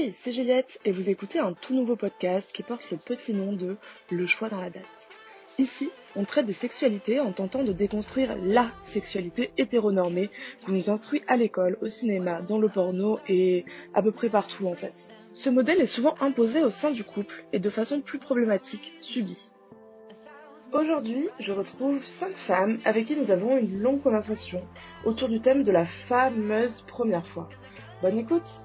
Hey, c'est Juliette et vous écoutez un tout nouveau podcast qui porte le petit nom de Le choix dans la date. Ici, on traite des sexualités en tentant de déconstruire la sexualité hétéronormée qu'on nous instruit à l'école, au cinéma, dans le porno et à peu près partout en fait. Ce modèle est souvent imposé au sein du couple et de façon plus problématique, subi. Aujourd'hui, je retrouve cinq femmes avec qui nous avons une longue conversation autour du thème de la fameuse première fois. Bonne écoute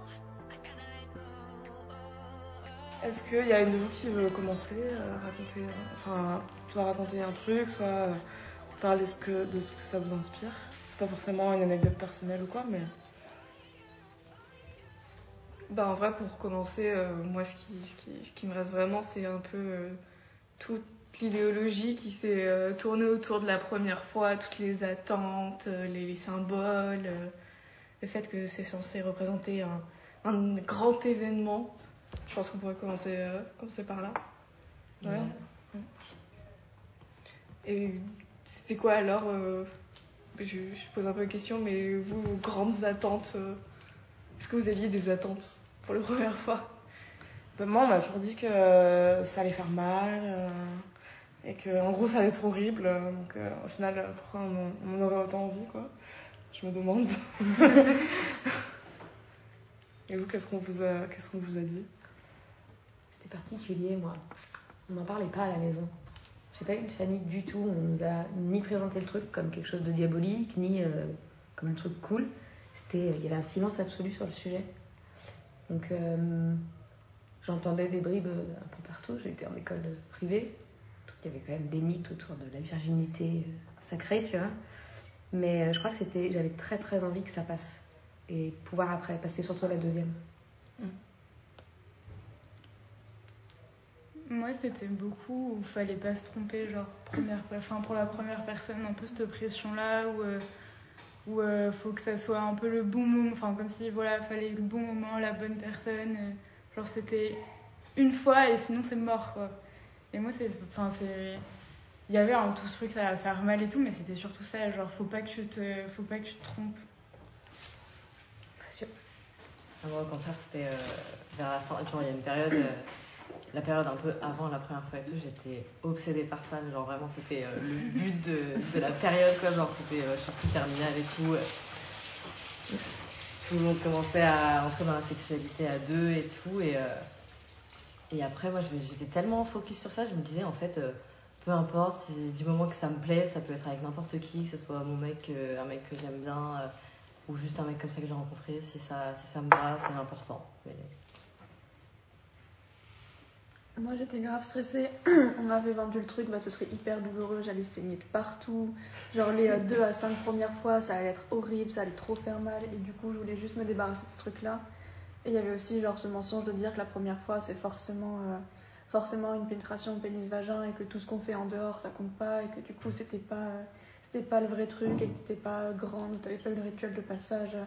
Est-ce qu'il y a une de vous qui veut commencer raconter, enfin, soit raconter un truc, soit parler de ce que, ça vous inspire? C'est pas forcément une anecdote personnelle ou quoi, mais. Bah, en vrai, pour commencer, euh, moi, ce qui, me reste vraiment, c'est un peu euh, toute l'idéologie qui s'est euh, tournée autour de la première fois, toutes les attentes, les, les, symboles, le fait que c'est censé représenter un, grand événement. Je pense qu'on pourrait commencer, commencer par là. Ouais. ouais. Et c'était quoi alors je, je, pose un peu la question, mais vous, vos grandes attentes est-ce que vous aviez des attentes pour la première fois? Ben Moi, on m'a toujours dit que euh, ça allait faire mal euh, et que, en gros, ça allait être horrible. Donc, euh, au final, pourquoi on, on aurait autant envie, quoi? Je me demande. et vous, qu'est-ce qu'on vous a, qu'est-ce qu'on vous a dit? C'était particulier, moi. On n'en parlait pas à la maison. J'ai pas eu une famille du tout. On nous a ni présenté le truc comme quelque chose de diabolique, ni comme un truc cool il y avait un silence absolu sur le sujet. Donc euh, j'entendais des bribes un peu partout. J'étais en école privée. Donc il y avait quand même des mythes autour de la virginité sacrée, tu vois. Mais euh, je crois que c'était, j'avais très très envie que ça passe et pouvoir après passer surtout à la deuxième. Mmh. Moi, c'était beaucoup où il fallait pas se tromper, genre première, enfin pour la première personne, un peu cette pression-là où euh, où euh, faut que ça soit un peu le bon moment, enfin comme si voilà, fallait le bon moment, la bonne personne. Euh, genre c'était une fois et sinon c'est mort quoi. Et moi c'est, enfin c'est, il y avait un tout ce truc ça va faire mal et tout, mais c'était surtout ça, genre faut pas que tu te, faut pas que tu te trompes. Moi au contraire c'était euh, vers la fin, genre il y a une période. Euh, la période un peu avant la première fois et tout, j'étais obsédée par ça. Mais genre vraiment, c'était euh, le but de, la période, quoi. Genre, c'était euh, surtout terminal et tout. Tout le monde commençait à entrer dans la sexualité à deux et tout. Et, et après, moi, j'étais tellement focus sur ça, je me disais, en fait, peu importe, si, du moment que ça me plaît, ça peut être avec n'importe qui, que ce soit mon mec, un mec que j'aime bien, ou juste un mec comme ça que j'ai rencontré. Si ça, si ça me va, c'est important. Mais... Moi j'étais grave stressée, on m'avait vendu le truc, bah, ce serait hyper douloureux, j'allais saigner de partout. Genre les euh, deux à cinq premières fois, ça allait être horrible, ça allait trop faire mal, et du coup je voulais juste me débarrasser de ce truc-là. Et il y avait aussi genre ce mensonge de dire que la première fois c'est forcément, euh, forcément une pénétration pénis-vagin et que tout ce qu'on fait en dehors ça compte pas, et que du coup c'était pas, euh, c'était pas le vrai truc, et que t'étais pas grande, t'avais pas eu le rituel de passage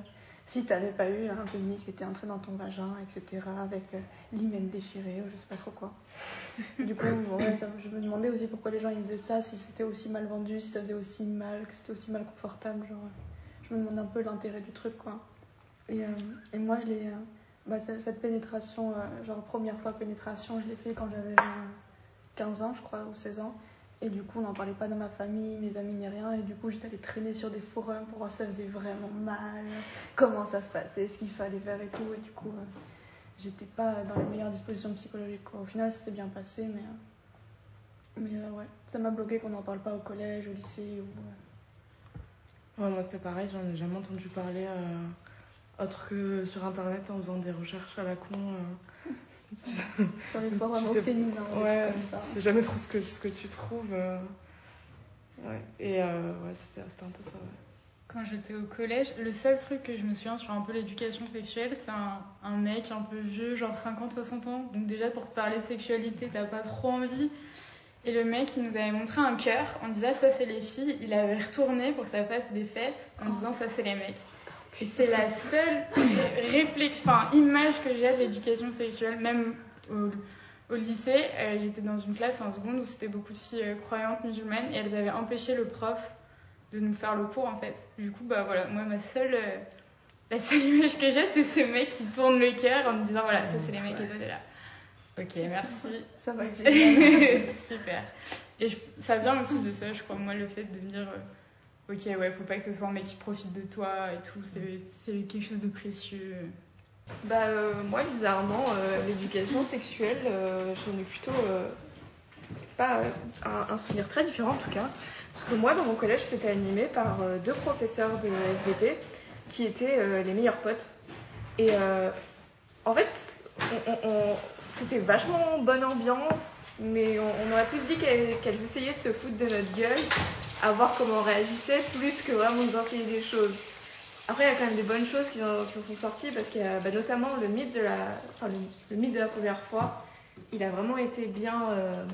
si tu n'avais pas eu un pénis qui était entré dans ton vagin, etc., avec euh, l'hymen déchiré ou je sais pas trop quoi. Du coup, je me demandais aussi pourquoi les gens ils faisaient ça, si c'était aussi mal vendu, si ça faisait aussi mal, que c'était aussi mal confortable. Genre, je me demandais un peu l'intérêt du truc, quoi. Et, euh, moi, je l'ai, euh, bah, cette pénétration, genre première fois pénétration, je l'ai fait quand j'avais 15 ans, je crois, ou 16 ans. Et du coup, on n'en parlait pas dans ma famille, mes amis, ni rien. Et du coup, j'étais allée traîner sur des forums pour voir si ça faisait vraiment mal, comment ça se passait, ce qu'il fallait faire et tout. Et du coup, euh, j'étais pas dans les meilleures dispositions psychologiques. Quoi. Au final, ça s'est bien passé, mais, euh, mais euh, ouais, ça m'a bloqué qu'on n'en parle pas au collège, au lycée. Ou, ouais, moi, c'était pareil, j'en ai jamais entendu parler autre que sur internet en faisant des recherches à la con. sur les forums féminins. Ouais, comme ça. tu sais jamais trop ce que, ce que tu trouves. Euh... Ouais, et euh, ouais, c'était un peu ça. Ouais. Quand j'étais au collège, le seul truc que je me souviens sur un peu l'éducation sexuelle, c'est un, un, mec un peu vieux, genre 50-60 ans. Donc déjà, pour parler de sexualité, t'as pas trop envie. Et le mec, il nous avait montré un cœur en disant ça c'est les filles. Il avait retourné pour que ça fasse des fesses en disant ça c'est les mecs. Et c'est la seule réflexion, enfin, image que j'ai de l'éducation sexuelle, même au, au lycée. Euh, J'étais dans une classe en seconde où c'était beaucoup de filles euh, croyantes musulmanes et elles avaient empêché le prof de nous faire le cours en fait. Du coup, bah voilà, moi ma seule, euh, la seule image que j'ai, c'est ce mec qui tourne le cœur en me disant voilà, ça c'est les mecs et toi t'es là. Ok, merci. Ça va que j'ai. Super. Et je- ça vient aussi de ça, je crois, moi, le fait de me dire euh, ok, ouais, faut pas que ce soit un mec qui profite de toi et tout, c'est c'est quelque chose de précieux. Bah, euh, moi, bizarrement, euh, l'éducation sexuelle, euh, j'en ai plutôt pas un, un souvenir très différent en tout cas. Parce que moi, dans mon collège, c'était animé par deux professeurs de SVT qui étaient les meilleurs potes. Et en fait, c'était vachement bonne ambiance, mais on, on aurait plus dit qu'elles qu'elles essayaient de se foutre de notre gueule, à voir comment on réagissait, plus que vraiment nous enseigner des choses. Après, il y a quand même des bonnes choses qui en, qui sont sorties parce qu'il bah, notamment le mythe de la, première fois. Il a vraiment été bien, euh,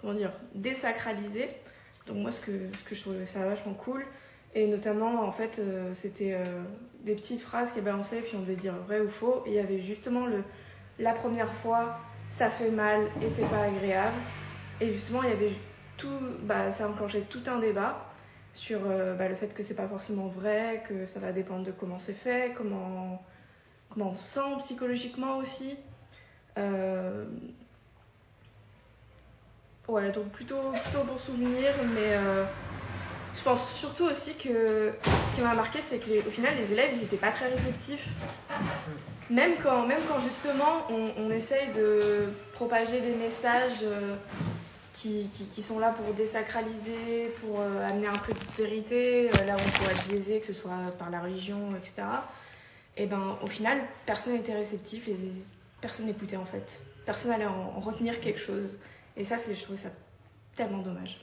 comment dire, désacralisé. Donc moi, ce que, je trouvais ça vachement cool. Et notamment, en fait, euh, c'était euh, des petites phrases qu'elle balançait, puis on devait dire vrai ou faux. Et il y avait justement le, la première fois, ça fait mal et c'est pas agréable. Et justement, il y avait tout, bah, ça enclenchait tout un débat sur euh, bah, le fait que c'est pas forcément vrai, que ça va dépendre de comment c'est fait, comment, on se sent psychologiquement aussi. Euh, Ouais, donc plutôt, plutôt bon souvenir, mais euh, je pense surtout aussi que ce qui m'a marqué, c'est qu'au final, les élèves, ils n'étaient pas très réceptifs. Même quand, justement, on, essaye de propager des messages qui, sont là pour désacraliser, pour euh, amener un peu de vérité, euh, là où on pourrait être biaisé, que ce soit par la religion, etc. Et ben, au final, personne n'était réceptif, personne n'écoutait en fait. Personne n'allait en, en retenir quelque chose. Et ça, je trouve ça tellement dommage.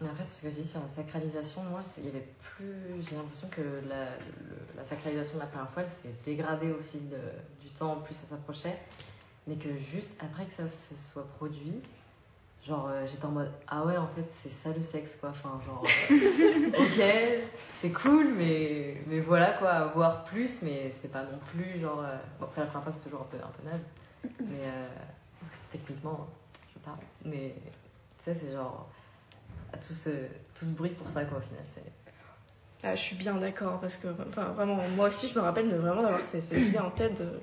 Mais après, ce que je dis sur la sacralisation, moi, il y avait plus. J'ai l'impression que la, sacralisation de la première fois, elle s'est dégradée au fil du temps, plus ça s'approchait. Mais que juste après que ça se soit produit, genre, euh, j'étais en mode Ah ouais, en fait, c'est ça le sexe, quoi. Enfin, genre, euh, ok, c'est cool, mais, mais voilà, quoi, voir plus, mais c'est pas non plus, genre. euh, Bon, après, la première fois, c'est toujours un peu, un peu naze. Mais euh, techniquement, je parle. Mais tu sais, c'est genre à tout ce, tout ce bruit pour ça, quoi, au final. C'est... Ah, je suis bien d'accord parce que, enfin, vraiment, moi aussi, je me rappelle de vraiment d'avoir ces, ces idées en tête. de-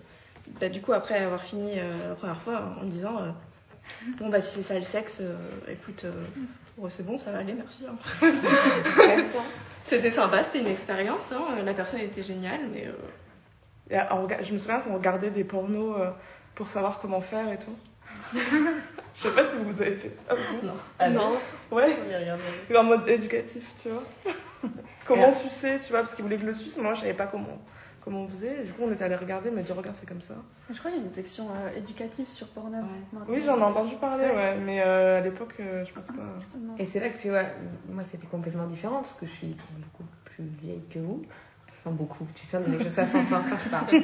bah, du coup, après avoir fini la première fois en me disant, bon, bah, si c'est ça le sexe, euh, écoute, euh, ouais, c'est bon, ça va aller, merci. hein. C'était sympa, c'était une expérience. hein, La personne était géniale, mais. euh, je me souviens qu'on regardait des pornos euh, pour savoir comment faire et tout. Je sais pas si vous avez fait ça. vous. Ah, non. Ouais, On y regarde. en mode éducatif, tu vois. comment sucer, tu vois, parce qu'ils voulaient que je le suce, moi je savais pas comment, comment on faisait. Et du coup, on était allé regarder, il m'a dit, regarde, c'est comme ça. Je crois qu'il y a une section euh, éducative sur Pornhub. maintenant. Oui, j'en ai entendu parler, ouais, mais euh, à l'époque, euh, je pense pas. Non. Et c'est là que tu vois, moi c'était complètement différent parce que je suis beaucoup plus vieille que vous. Enfin, beaucoup, tu sais, on est que 60 ans quand je parle.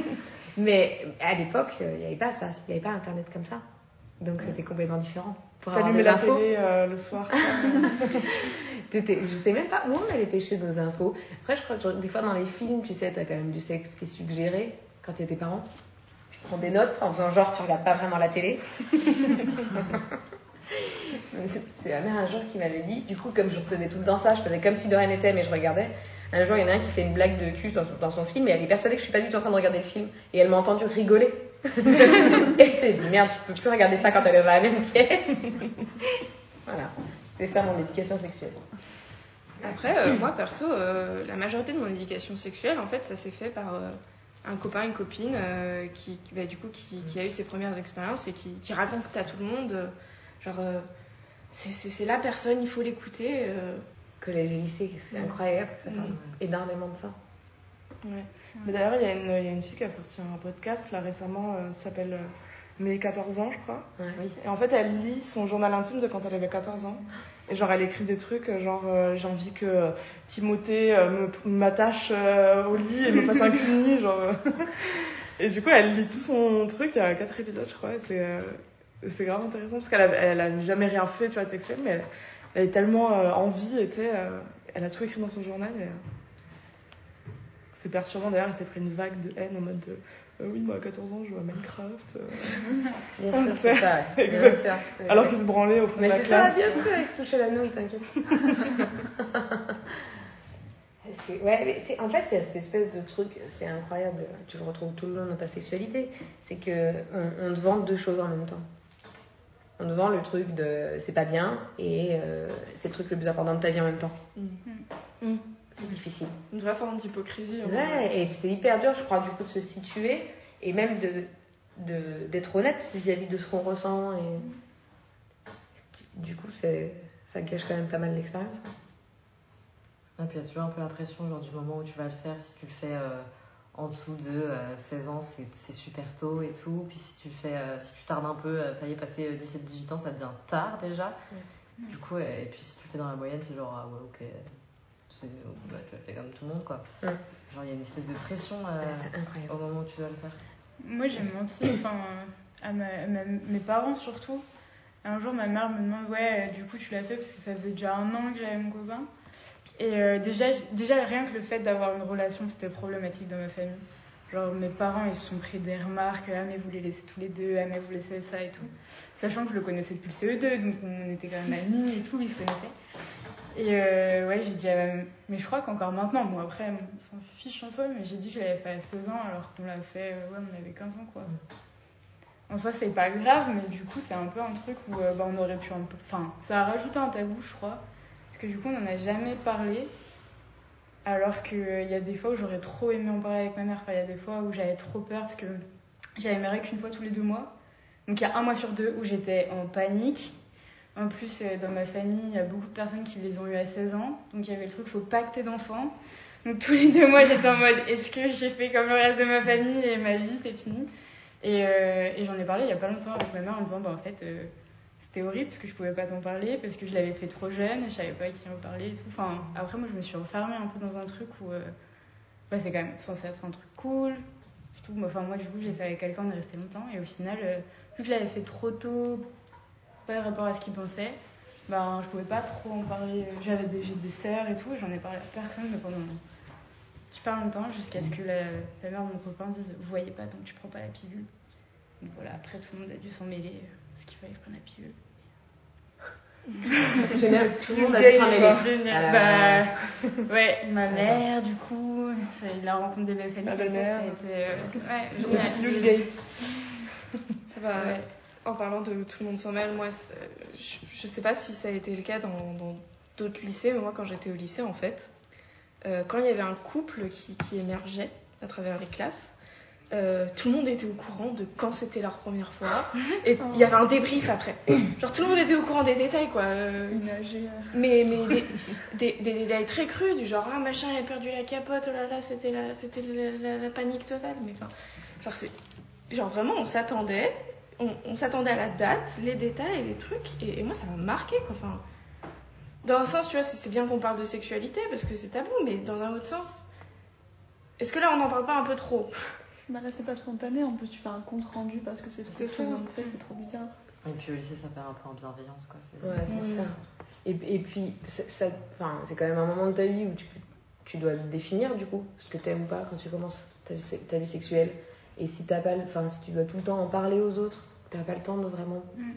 Mais à l'époque, euh, il n'y avait pas ça, il n'y avait pas internet comme ça. Donc c'était complètement différent. Pour avoir des la infos, télé euh, le soir. je sais même pas où on allait pêcher nos infos. Après, je crois que des fois dans les films, tu sais, t'as quand même du sexe qui est suggéré quand t'es tes parents. Tu prends des notes en faisant genre tu regardes pas vraiment la télé. C'est- C'est ma mère un jour qui m'avait dit, du coup, comme je faisais tout le temps ça, je faisais comme si de rien n'était, mais je regardais. Un jour, il y en a un qui fait une blague de cul dans son, dans son film, et elle est persuadée que je suis pas du tout en train de regarder le film. Et elle m'a entendu rigoler. Elle s'est dit, merde, tu peux plus regarder ça quand elle est dans la même pièce. voilà. C'était ça mon éducation sexuelle. Après, euh, moi perso, euh, la majorité de mon éducation sexuelle, en fait, ça s'est fait par euh, un copain, une copine qui, bah, du coup, qui, qui a eu ses premières expériences et qui, qui raconte à tout le monde, genre, c'est- la personne, il faut l'écouter. Collège et lycée, c'est incroyable, ça parle Mm. énormément de ça. Ouais. Mais d'ailleurs, il y, a une- il y a une fille qui a sorti un podcast là récemment, euh, s'appelle euh, Mes 14 ans, je crois. Ouais. Et en fait, elle lit son journal intime de quand elle avait 14 ans. Et genre, elle écrit des trucs, euh, genre, euh, j'ai envie que euh, Timothée euh, m'attache euh, au lit et me fasse un cuni, genre. Et du coup, elle lit tout son truc, il y a 4 épisodes, je crois. et C'est euh, c'est grave intéressant parce qu'elle a, elle a jamais rien fait, tu vois, textuel, mais elle, elle est tellement euh, et sais, euh, elle a tout écrit dans son journal. et, euh, c'est perturbant d'ailleurs, elle s'est pris une vague de haine en mode de euh, oui, moi à 14 ans je joue à Minecraft. euh. Bien sûr, c'est ça. ouais. Bien sûr. Alors qu'il se branlait au fond Mais de la c'est ça, classe. bien sûr, il se touchait la nouille, t'inquiète. ouais, mais en fait, il y a cette espèce de truc, c'est incroyable, tu le retrouves tout le long dans ta sexualité, c'est que on, on te vend deux choses en même temps. On te vend le truc de c'est pas bien et euh, c'est le truc le plus important de ta vie en même temps. Mm. C'est difficile. Une vraie forme d'hypocrisie. vrai. Ouais, et c'est hyper dur, je crois, du coup, de se situer et même de de- d'être honnête vis-à-vis de ce qu'on ressent. Et du coup, c'est ça gâche quand même pas mal l'expérience. Et puis il y a toujours un peu l'impression, genre du moment où tu vas le faire, si tu le fais euh, en dessous de euh, 16 ans, c'est c'est super tôt et tout. Puis si tu le fais, euh, si tu tardes un peu, euh, ça y est, passé 17-18 ans, ça devient tard déjà. Du coup, euh, et puis si tu le fais dans la moyenne, c'est genre, ah ouais, ok, c'est- bah, tu le fais comme tout le monde quoi. Ouais. Genre il y a une espèce de pression euh, au moment où tu dois le faire. Moi, j'ai menti, enfin, à ma- à ma- mes parents surtout. Un jour, ma mère me demande, ouais, euh, du coup, tu l'as fait parce que ça faisait déjà un an que j'avais mon copain. Et euh, déjà, déjà, rien que le fait d'avoir une relation, c'était problématique dans ma famille. Genre, mes parents, ils se sont pris des remarques, ah, mais vous les laissez tous les deux, ah, mais vous laissez ça et tout. Sachant que je le connaissais depuis le CE2, donc on était quand même amis et tout, ils se connaissaient. Et euh, ouais, j'ai dit, à ma- mais je crois qu'encore maintenant, bon, après, ils s'en fichent en soi, mais j'ai dit que je l'avais fait à 16 ans alors qu'on l'a fait, euh, ouais, on avait 15 ans quoi. En soi, c'est pas grave, mais du coup, c'est un peu un truc où euh, bah, on aurait pu un. Enfin, ça a rajouté un tabou, je crois. Parce que du coup, on n'en a jamais parlé. Alors qu'il y a des fois où j'aurais trop aimé en parler avec ma mère. Enfin, il y a des fois où j'avais trop peur parce que j'avais mes règles qu'une fois tous les deux mois. Donc, il y a un mois sur deux où j'étais en panique. En plus, euh, dans ma famille, il y a beaucoup de personnes qui les ont eu à 16 ans. Donc, il y avait le truc, faut pas que t'aies d'enfants. Donc, tous les deux mois, j'étais en mode, est-ce que j'ai fait comme le reste de ma famille et ma vie, c'est fini? Et, euh, et j'en ai parlé il y a pas longtemps avec ma mère en disant, bah, en fait, euh, c'était horrible parce que je pouvais pas t'en parler, parce que je l'avais fait trop jeune et je savais pas à qui en parler et tout. Enfin, après, moi, je me suis enfermée un peu dans un truc où euh, bah, c'est quand même censé être un truc cool. Moi, enfin, moi, du coup, j'ai fait avec quelqu'un, on est resté longtemps et au final, vu que je l'avais fait trop tôt, de rapport à ce qu'il pensait, ben, je pouvais pas trop en parler. J'avais des, des sœurs et tout, et j'en ai parlé à personne pendant super longtemps, jusqu'à ce que la, la mère de mon copain dise Vous voyez pas, donc tu prends pas la pilule. Donc voilà, après tout le monde a dû s'en mêler, euh, parce qu'il fallait que je prenne la pilule. Génial, tout le monde a dû s'en mêler. Euh, Bah, ouais, ma mère, du coup, ça, la rencontre des belles familles, ça, belle-mère. été, euh, ouais, Le génial. pilule Gates. Bah, Ouais. En parlant de tout le monde s'en mêle, moi, je, je sais pas si ça a été le cas dans d'autres lycées, mais moi, quand j'étais au lycée, en fait, euh, quand il y avait un couple qui, qui émergeait à travers les classes, euh, tout le monde était au courant de quand c'était leur première fois, et il y avait un débrief après. Genre, tout le monde était au courant des détails, quoi. euh, euh, mais, mais des, des, des détails très crus, du genre, ah machin, il a perdu la capote, oh là là, c'était la, c'était la, la- la panique totale. Mais enfin, genre, c'est, genre vraiment, on s'attendait, on, on s'attendait à la date, les détails, les trucs, et, et moi, ça m'a marqué, quoi. Enfin, dans un sens, tu vois, c'est, c'est bien qu'on parle de sexualité parce que c'est tabou, mais dans un autre sens, est-ce que là, on n'en parle pas un peu trop? Bah là, c'est pas spontané. En plus, tu fais un compte rendu parce que c'est ce que tout ça. le monde fait. C'est trop bizarre. Et puis au lycée, ça perd un peu en bienveillance quoi. c'est- Ouais, c'est ça. Et, et puis, c'est- ça, enfin, c'est quand même un moment de ta vie où tu, tu dois définir du coup ce que t'aimes ou pas quand tu commences ta vie, ta vie sexuelle. Et si t'as pas, si tu dois tout le temps en parler aux autres, t'as pas le temps de vraiment Mm.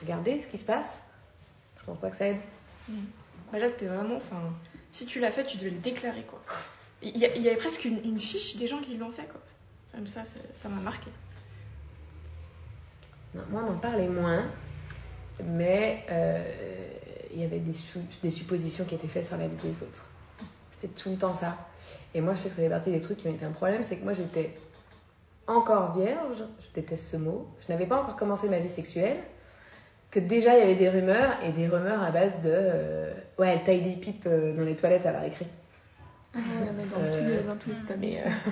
regarder ce qui se passe. Je pense pas que ça aide. Bah là, c'était vraiment, enfin, si tu l'as fait, tu devais le déclarer, quoi. Il y, avait presque une, une fiche des gens qui l'ont fait, quoi. Ça, ça m'a marqué. Non, Moi, on en parlait moins, mais euh, il y avait des, su- des suppositions qui étaient faites sur la vie des autres. C'était tout le temps ça. Et moi, je sais que ça fait partie des trucs qui été un problème, c'est que moi, j'étais encore vierge, je déteste ce mot, je n'avais pas encore commencé ma vie sexuelle, que déjà, il y avait des rumeurs, et des rumeurs à base de euh, ouais, elle taille des pipes euh, dans les toilettes à la récré. Ouais, il y en a dans, Euh, tous les, dans tous les établissements. ça.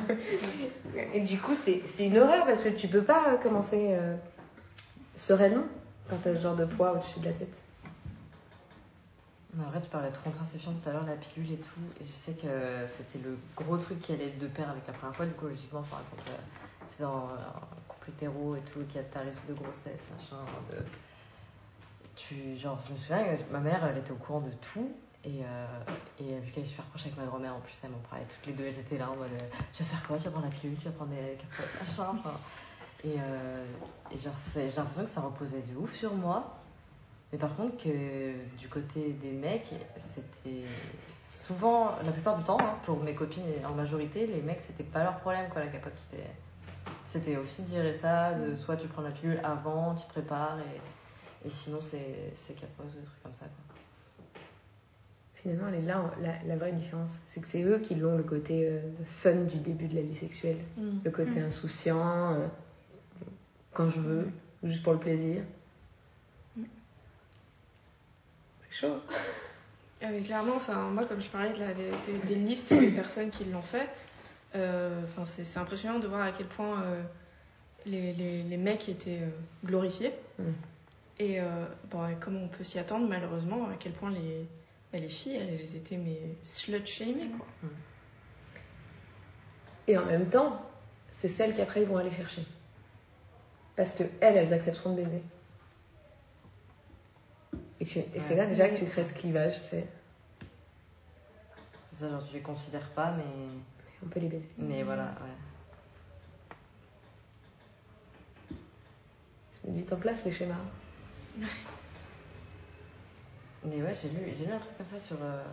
Et du coup, c'est c'est une horreur parce que tu peux pas commencer euh, sereinement quand t'as ce genre de poids au-dessus de la tête. En vrai, tu parlais de contraception tout à l'heure, la pilule et tout. Et je sais que c'était le gros truc qui allait de pair avec la première fois. Du coup, logiquement, enfin, quand dans un couple hétéro et tout, qu'il y a ta risque de grossesse, machin. Tu, genre, je me souviens, ma mère, elle était au courant de tout. Et, euh, vu qu'elle est super proche avec ma grand-mère, en plus, elle m'en parlait toutes les deux. Elles étaient là en mode euh, Tu vas faire quoi? Tu vas prendre la pilule? Tu vas prendre des capotes? Machin. Enfin, et, euh, et genre, j'ai l'impression que ça reposait de ouf sur moi. Mais par contre, que du côté des mecs, c'était souvent, la plupart du temps, hein, pour mes copines en majorité, les mecs, c'était pas leur problème, quoi, la capote. C'était, c'était aussi de gérer ça, de soit tu prends la pilule avant, tu prépares, et, et sinon, c'est, c'est capote, des trucs comme ça, quoi. Finalement, elle est là la, la vraie différence. C'est que c'est eux qui l'ont le côté euh, fun du début de la vie sexuelle. Mm. Le côté Mm. insouciant, euh, quand je veux, juste pour le plaisir. Mm. C'est chaud. Ah mais clairement, enfin, moi, comme je parlais de la- des, des- listes des personnes qui l'ont fait, enfin, c'est c'est impressionnant de voir à quel point euh, les, les- les mecs étaient euh, glorifiés. Mm. Et euh, bon, et comme on peut s'y attendre, malheureusement, à quel point les, bah, les filles, elles étaient mais slut shamées, quoi. Et en même temps, c'est celles qui après ils vont aller chercher. Parce que elles, elles accepteront de baiser. Et, tu- et c'est là déjà que tu crées ce clivage, tu sais. C'est ça, genre, tu les considères pas, mais, On peut les baiser. mais voilà, ouais. Se vite en place les schémas. Mais ouais, j'ai lu, j'ai lu un truc comme ça sur euh,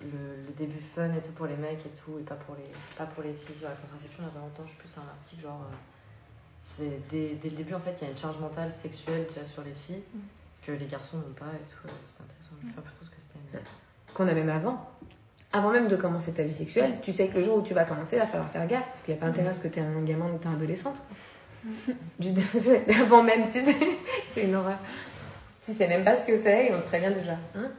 le, le début fun et tout pour les mecs et tout, et pas pour les, pas pour les filles sur la contraception. Il y a pas longtemps, je sais plus, c'est un article genre. euh, c'est dès, dès le début, en fait, il y a une charge mentale sexuelle déjà sur les filles que les garçons n'ont pas et tout. euh, C'est intéressant. Je sais pas plus trop ce que c'était. mais- Qu'on a même avant. Avant même de commencer ta vie sexuelle, tu sais que le jour où tu vas commencer, il va falloir faire gaffe. Parce qu'il n'y a pas intérêt à ce que tu es un gamin ou tu es adolescente. Du avant même, tu sais. C'est une horreur. Tu sais même pas ce que c'est et on te prévient déjà. Hein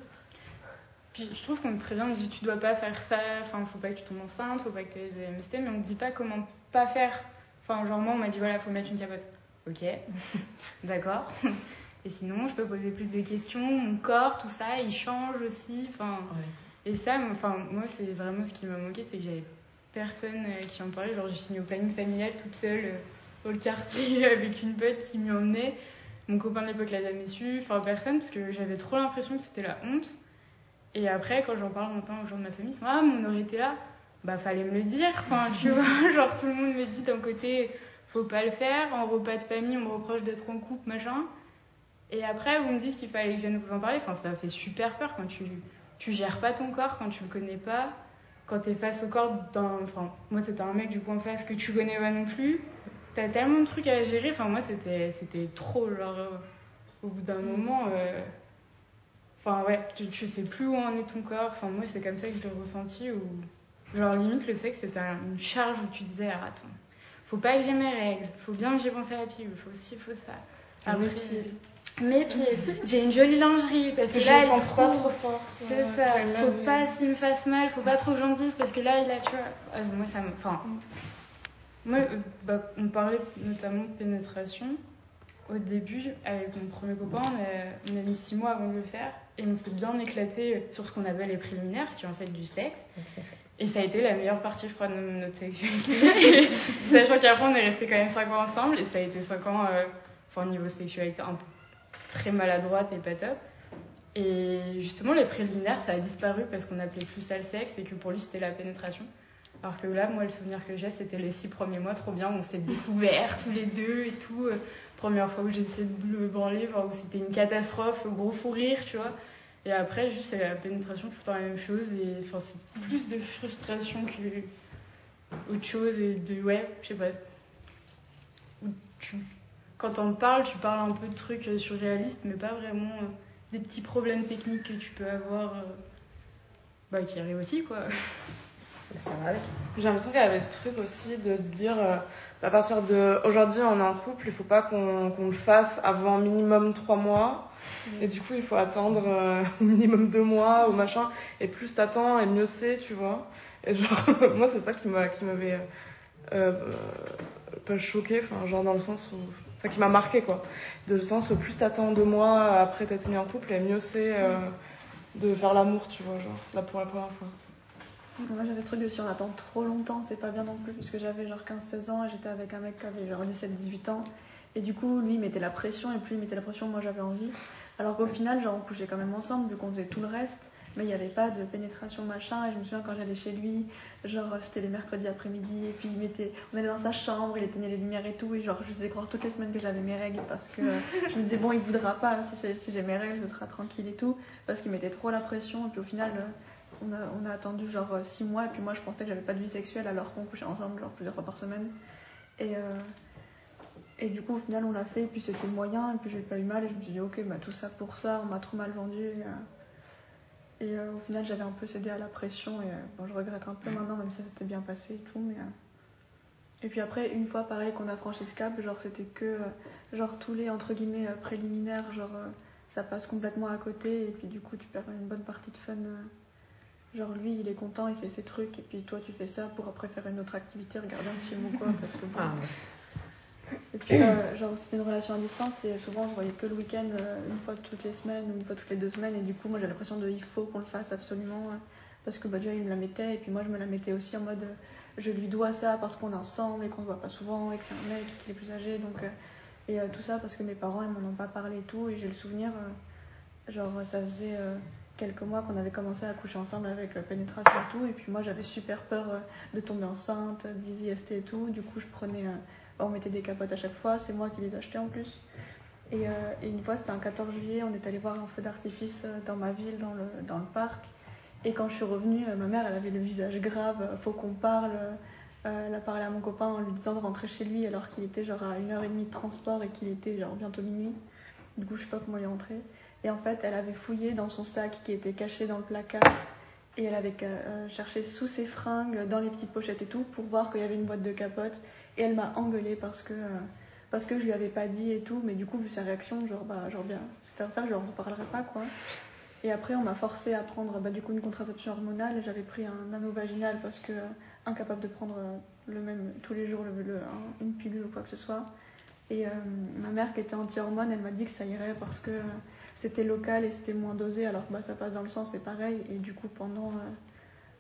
Puis je trouve qu'on te prévient, on dit tu dois pas faire ça, enfin faut pas que tu tombes enceinte, faut pas que tu aies des MST, mais on te dit pas comment pas faire. Enfin, genre moi on m'a dit voilà, faut mettre une capote. Ok, d'accord. Et sinon, je peux poser plus de questions, mon corps, tout ça, il change aussi. Enfin, et ça, moi- enfin, moi c'est vraiment ce qui m'a manqué, c'est que j'avais personne euh, qui en parlait. Genre j'ai fini au planning familial toute seule euh, au quartier avec une pote qui m'y emmenait. Mon copain de l'époque l'a jamais su, enfin personne, parce que j'avais trop l'impression que c'était la honte. Et après, quand j'en parle maintenant aux gens de ma famille, ils sont Ah, mais on aurait été là. Bah, fallait me le dire. Enfin, tu vois, genre tout le monde me dit d'un côté, faut pas le faire. En repas de famille, on me reproche d'être en couple, machin. Et après, vous me dites qu'il fallait que je vienne vous en parler. Enfin, ça fait super peur quand tu, tu gères pas ton corps, quand tu le connais pas. Quand t'es face au corps d'un. Enfin, moi, c'était un mec du coup en face que tu connais pas non plus. T'as tellement de trucs à gérer. Enfin, moi, c'était c'était trop. Genre, euh, au bout d'un moment. euh, Enfin, ouais, tu, tu sais plus où en est ton corps. Enfin, moi, c'est comme ça que je l'ai ressenti. Où, genre, limite, le sexe, c'était un- une charge où tu disais, ah, attends, faut pas que j'ai mes règles, faut bien que j'ai pensé à la pilule, faut ci, faut ça. Mes Après, piles. Mes pieds. J'ai une jolie lingerie parce que Je là, elle sens pas trouve- trop forte. C'est ça, faut pas s'il me fasse mal, faut pas trop que j'en dise parce que là, il a, tu vois. moi, ça me. Enfin. Moi, euh, bah, on parlait notamment de pénétration. Au début, avec mon premier copain, on a, on a mis six mois avant de le faire et on s'est bien éclaté sur ce qu'on appelle les préliminaires, ce qui est en fait du sexe. Et ça a été la meilleure partie, je crois, de notre sexualité. Sachant qu'après, on est resté quand même 5 ans ensemble et ça a été 5 ans, euh, enfin, niveau sexualité, un peu très maladroite et pas top. Et justement, les préliminaires, ça a disparu parce qu'on appelait plus ça le sexe et que pour lui, c'était la pénétration. Alors que là, moi, le souvenir que j'ai, c'était les 6 premiers mois, trop bien, on s'était découverts tous les deux et tout. Euh, Première fois où j'ai essayé de me branler, où c'était une catastrophe, gros fou rire, tu vois. Et après, juste, c'est la pénétration, tout le temps la même chose. Et enfin, c'est plus de frustration que autre chose. Et de, ouais, je sais pas. Quand on parle, tu parles un peu de trucs euh, surréalistes, mais pas vraiment euh, des petits problèmes techniques que tu peux avoir, euh, bah, qui arrivent aussi, quoi. J'ai l'impression qu'il y avait ce truc aussi de, dire à partir de aujourd'hui on est en couple, il faut pas qu'on le fasse avant minimum trois mois. Et du coup, il faut attendre euh, minimum deux mois ou machin. Et plus t'attends, et mieux c'est, tu vois. Et genre, moi, c'est ça qui m'a qui m'avait euh, pas choqué, enfin, genre dans le sens où. Enfin, qui m'a marqué, quoi. De le sens où plus t'attends deux mois après t'être mis en couple, et mieux c'est euh, de faire l'amour, tu vois, genre, là pour la première fois. Moi j'avais ce truc de si on attend trop longtemps, c'est pas bien non plus, puisque j'avais genre 15-16 ans et j'étais avec un mec qui avait genre 17-18 ans. Et du coup, lui il mettait la pression et plus il mettait la pression, moi j'avais envie. Alors qu'au final, genre on couchait quand même ensemble vu qu'on faisait tout le reste, mais il n'y avait pas de pénétration machin. Et je me souviens quand j'allais chez lui, genre c'était les mercredis après-midi et puis il mettait, on était dans sa chambre, il éteignait les lumières et tout. Et genre je faisais croire toutes les semaines que j'avais mes règles parce que euh, je me disais bon, il voudra pas, si, si j'ai mes règles, je sera tranquille et tout, parce qu'il mettait trop la pression. Et puis au final, euh, on, a, on a attendu genre 6 mois, et puis moi je pensais que j'avais pas de vie sexuelle alors qu'on couchait ensemble genre plusieurs fois par semaine. Et, euh, et du coup, au final, on l'a fait, et puis c'était moyen, et puis j'ai pas eu mal, et je me suis dit, ok, bah tout ça pour ça, on m'a trop mal vendu. Et, euh, au final, j'avais un peu cédé à la pression, et euh, bon, je regrette un peu maintenant, même si ça s'était bien passé et tout, mais. euh, Et puis après, une fois pareil qu'on a franchi ce cap, genre c'était que, genre tous les entre guillemets préliminaires, genre ça passe complètement à côté, et puis du coup, tu perds une bonne partie de fun. Genre lui, il est content, il fait ses trucs, et puis toi, tu fais ça pour après faire une autre activité, regarder un film ou quoi, parce que bon, Ah, ouais. Et puis là, genre c'était une relation à distance et souvent je voyais que le week-end euh, une fois toutes les semaines ou une fois toutes les deux semaines. Et du coup moi j'ai l'impression de il faut qu'on le fasse absolument euh, parce que bah déjà il me la mettait et puis moi je me la mettais aussi en mode euh, je lui dois ça parce qu'on est ensemble et qu'on se voit pas souvent et que c'est un mec qui est plus âgé donc euh, et euh, tout ça parce que mes parents ils m'en ont pas parlé et tout. Et j'ai le souvenir euh, genre ça faisait euh, quelques mois qu'on avait commencé à coucher ensemble avec euh, pénétration et tout. Et puis moi j'avais super peur euh, de tomber enceinte d'IST et tout. Du coup je prenais euh, on mettait des capotes à chaque fois, c'est moi qui les achetais en plus. Et, euh, une fois, c'était un 14 juillet, on est allé voir un feu d'artifice euh, dans ma ville, dans le, dans le parc. Et quand je suis revenue, euh, ma mère, elle avait le visage grave, faut qu'on parle. Elle a parlé à mon copain en lui disant de rentrer chez lui alors qu'il était genre à une heure et demie de transport et qu'il était genre bientôt minuit. Du coup, je sais pas comment il est rentré. Et en fait, elle avait fouillé dans son sac qui était caché dans le placard. Et elle avait cherché sous ses fringues, dans les petites pochettes et tout, pour voir qu'il y avait une boîte de capotes. Et elle m'a engueulée parce que, euh, parce que je lui avais pas dit et tout. Mais du coup, vu sa réaction, genre, bah, genre bien, c'était à faire, je leur reparlerai pas, quoi. Et après, on m'a forcé à prendre bah, du coup une contraception hormonale. J'avais pris un anneau vaginal parce que, euh, incapable de prendre euh, le même tous les jours une pilule ou quoi que ce soit. Et ma mère qui était anti-hormone, elle m'a dit que ça irait parce que c'était local et c'était moins dosé, alors que bah, ça passe dans le sang, c'est pareil. Et du coup, pendant,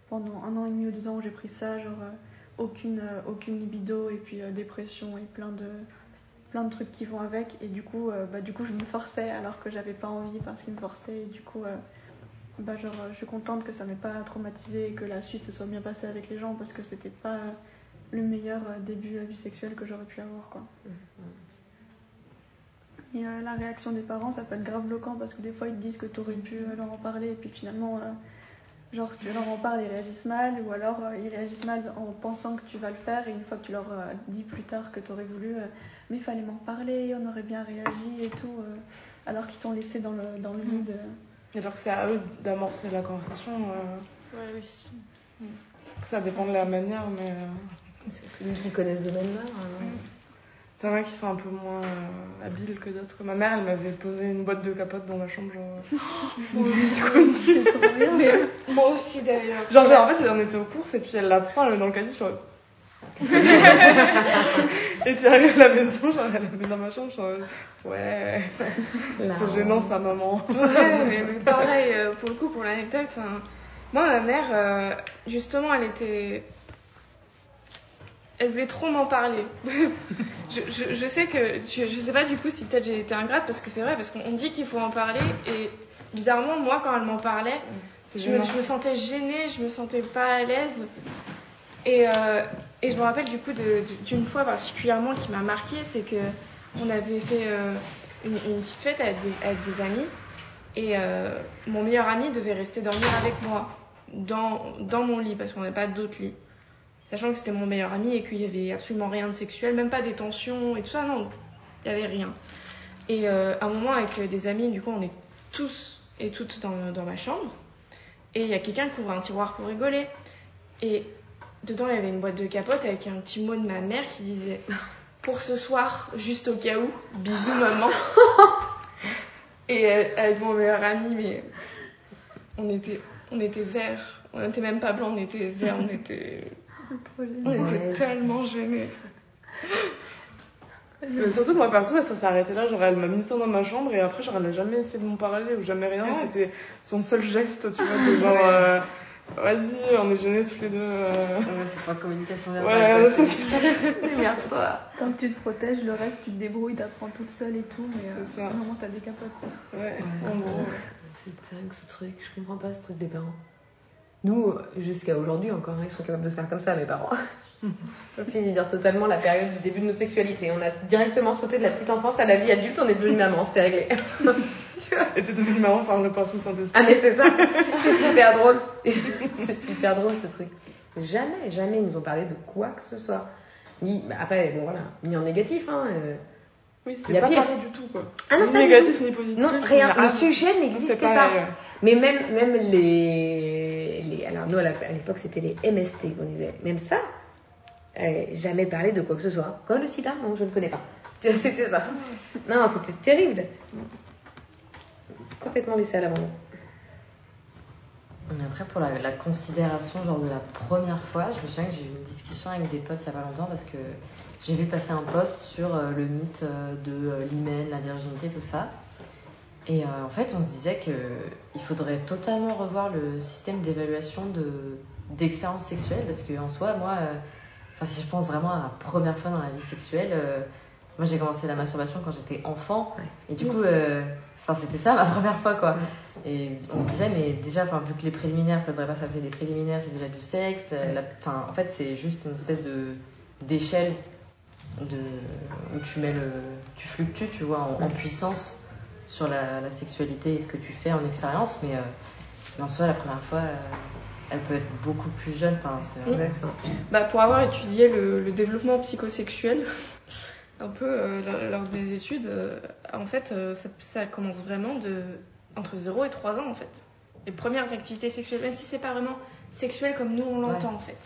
pendant un an et demi ou deux ans j'ai pris ça, genre aucune, euh, aucune libido et puis euh, dépression et plein de, plein de trucs qui vont avec. Et du coup, euh, bah, du coup, je me forçais alors que j'avais pas envie parce qu'ils me forçaient. Et du coup, euh, bah, genre, je suis contente que ça m'ait pas traumatisé et que la suite se soit bien passée avec les gens parce que c'était pas le meilleur début à vie sexuelle que j'aurais pu avoir, quoi. Et euh, la réaction des parents, ça peut être grave bloquant parce que des fois ils te disent que t'aurais pu euh, leur en parler et puis finalement, genre si tu leur en parles, ils réagissent mal ou alors euh, ils réagissent mal en pensant que tu vas le faire et une fois que tu leur euh, dis plus tard que t'aurais voulu, euh, mais il fallait m'en parler, on aurait bien réagi et tout, euh, alors qu'ils t'ont laissé dans le, dans le vide. euh. Et alors que c'est à eux d'amorcer la conversation. euh, Ouais, aussi. ça dépend de la manière, mais euh, C'est celui qui connaît ce domaine-là. Mm. Euh, t'en as qui sont un peu moins euh, habiles que d'autres. Ma mère, elle m'avait posé une boîte de capotes dans ma chambre. Genre, C'est trop bien. mais, Moi aussi d'ailleurs. genre, genre, en fait, j'en étais aux courses et puis elle la prend, elle met dans le casier, je suis en mode- Et puis arrive à la maison, genre, elle la met dans ma chambre, je suis en mode, ouais, c'est gênant ça, maman. Ouais, mais, mais pareil, euh, pour le coup, pour l'anecdote, enfin, moi, ma mère, euh, justement, elle était. Elle voulait trop m'en parler. je, je, je sais que. Je, je sais pas du coup si peut-être j'ai été ingrate parce que c'est vrai, parce qu'on dit qu'il faut en parler et bizarrement, moi, quand elle m'en parlait, C'est je me, gênant. je me sentais gênée, je me sentais pas à l'aise. Et, euh, et je me rappelle du coup d'une fois particulièrement qui m'a marquée, c'est que on avait fait euh, une, une petite fête avec des, avec des amis et euh, mon meilleur ami devait rester dormir avec moi dans, dans mon lit parce qu'on n'avait pas d'autres lits. Sachant que c'était mon meilleur ami et qu'il y avait absolument rien de sexuel, même pas des tensions et tout ça, non, il y avait rien. Et euh, à un moment avec des amis, du coup on est tous et toutes dans, ma chambre et il y a quelqu'un qui ouvre un tiroir pour rigoler. Et dedans, il y avait une boîte de capote avec un petit mot de ma mère qui disait Pour ce soir, juste au cas où, bisous maman. Et euh, avec mon meilleur ami, mais on était, on était verts. On n'était même pas blanc, on était verts, on était, On Ouais. était tellement gênés. Mais surtout, moi perso, ça s'est arrêté là. Genre, elle m'a mis ça dans ma chambre et après, genre, elle a jamais essayé de m'en parler ou jamais rien. Ouais. C'était son seul geste, tu vois, de genre, euh, vas-y, on est gênés tous les deux. euh. Ouais, c'est pas communication Ouais, verbale. quoi, c'est c'est-. Tant que tu te protèges, le reste, tu te débrouilles, t'apprends toute seule et tout, mais euh, C'est ça. vraiment, t'as des capotes. Ouais, Ouais. en gros. C'est dingue ce truc, je comprends pas ce truc des parents. Nous, jusqu'à aujourd'hui encore, ils sont capables de faire comme ça, mes parents. Aussi, dire totalement la période du début de notre sexualité. On a directement sauté de la petite enfance à la vie adulte, on est devenu maman, c'était réglé. tu Et t'es devenu marrant par le poisson de Saint-Esprit. Ah mais c'est ça, c'est super drôle. c'est super drôle ce truc. Jamais, jamais ils nous ont parlé de quoi que ce soit. Ni, bah, après, bon voilà, ni en négatif, hein. euh. Oui, Y c'était a pas pire. parlé du tout, quoi. Ah non, ni négatif, ni positif. Non, rien, le sujet n'existait pas. Mais même, même les, les- Alors nous, à l'époque, c'était les MST qu'on disait. Même ça, euh, jamais parlé de quoi que ce soit. Comme le sida, non, je ne connais pas. C'était ça. Non, c'était terrible. Complètement laissé à l'abandon. Après, pour la, la considération genre de la première fois, je me souviens que j'ai eu une discussion avec des potes il y a pas longtemps parce que j'ai vu passer un post sur euh, le mythe euh, de euh, l'hymen, la virginité, tout ça. Et en fait, on se disait que il faudrait totalement revoir le système d'évaluation de d'expérience sexuelle parce que en soi, moi, enfin si je pense vraiment à ma première fois dans la vie sexuelle, moi j'ai commencé la masturbation quand j'étais enfant Ouais. et du coup, euh, c'était ça ma première fois quoi. Et on se disait, mais déjà, enfin, vu que les préliminaires, ça devrait pas s'appeler des préliminaires, c'est déjà du sexe. Enfin, en fait, c'est juste une espèce de d'échelle de où tu mets le, tu fluctues, tu vois, en, en puissance sur la, la sexualité et ce que tu fais en expérience. Mais, euh, en soi, la première fois, euh, elle peut être beaucoup plus jeune. Enfin. Bah, pour avoir étudié le, le développement psychosexuel, un peu euh, lors- des études, euh, en fait, euh, ça, ça commence vraiment de, entre 0 et 3 ans, en fait. Les premières activités sexuelles, même si c'est pas vraiment sexuel comme nous on l'entend, en fait.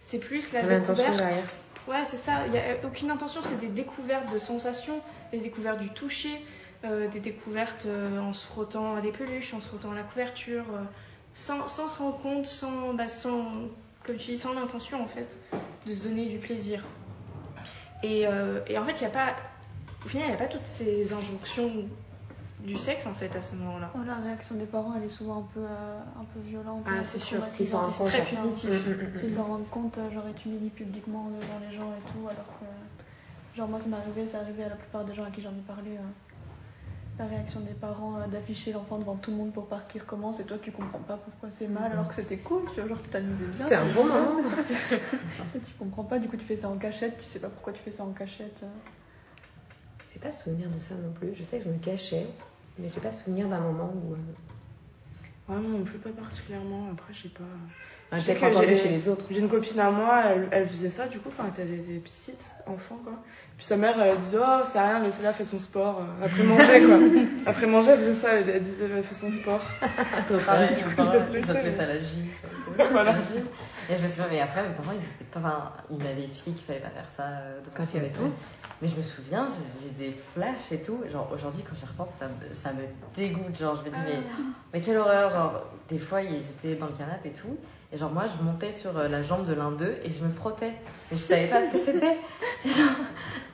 C'est plus la découverte. Ouais, c'est ça. Il n'y a aucune intention, c'est des découvertes de sensations, des découvertes du toucher, euh, des découvertes euh, en se frottant à des peluches, en se frottant à la couverture, euh, sans, se rendre compte, sans, bah, comme tu dis, sans l'intention en fait, de se donner du plaisir. Et, et en fait, il n'y a pas, au final, il n'y a pas toutes ces injonctions du sexe en fait à ce moment-là. Oh, la réaction des parents, elle est souvent un peu, euh, un peu violente. Ah, c'est sûr. Rendent Très compte. punitif. S'ils s'en rendent compte, euh, genre tu publiquement devant les gens et tout, alors que, genre moi ça m'est arrivé, c'est arrivé à la plupart des gens à qui j'en ai parlé, euh, la réaction des parents euh, d'afficher l'enfant devant tout le monde pour pas qu'il recommence et toi tu comprends pas pourquoi c'est mal alors que c'était cool, tu vois, genre tu t'amusais bien. C'était un bon moment. Tu comprends pas, du coup tu fais ça en cachette, tu sais pas pourquoi tu fais ça en cachette. J'ai pas souvenir de ça non plus. Je sais que je me cachais, mais j'ai pas souvenir d'un moment où. euh, Ouais, moi non plus, pas particulièrement. Après, je sais pas. Peut-être que entendu chez les autres. J'ai une copine à moi, elle, elle faisait ça du coup quand elle était petites enfants quoi. Puis sa mère elle disait oh c'est rien laissez-la faire son sport euh, après manger quoi. après manger elle faisait ça, elle, elle disait elle fait son sport. Pareil, mes parents, ils fait, appelaient ça la gym. Voilà. Et je me souviens, mais après, mes parents, ils étaient pas. Enfin, ils m'avaient expliqué qu'il fallait pas faire ça euh, devant Quand tout il y avait tout. Mais je me souviens, j'ai des flashs et tout. Genre, aujourd'hui, quand j'y repense, ça, me- ça me dégoûte. Genre, je me dis, mais, mais quelle horreur. Genre, des fois, ils étaient dans le canapé et tout. Et genre, moi, je montais sur euh, la jambe de l'un d'eux et je me frottais. Mais je savais pas ce que c'était.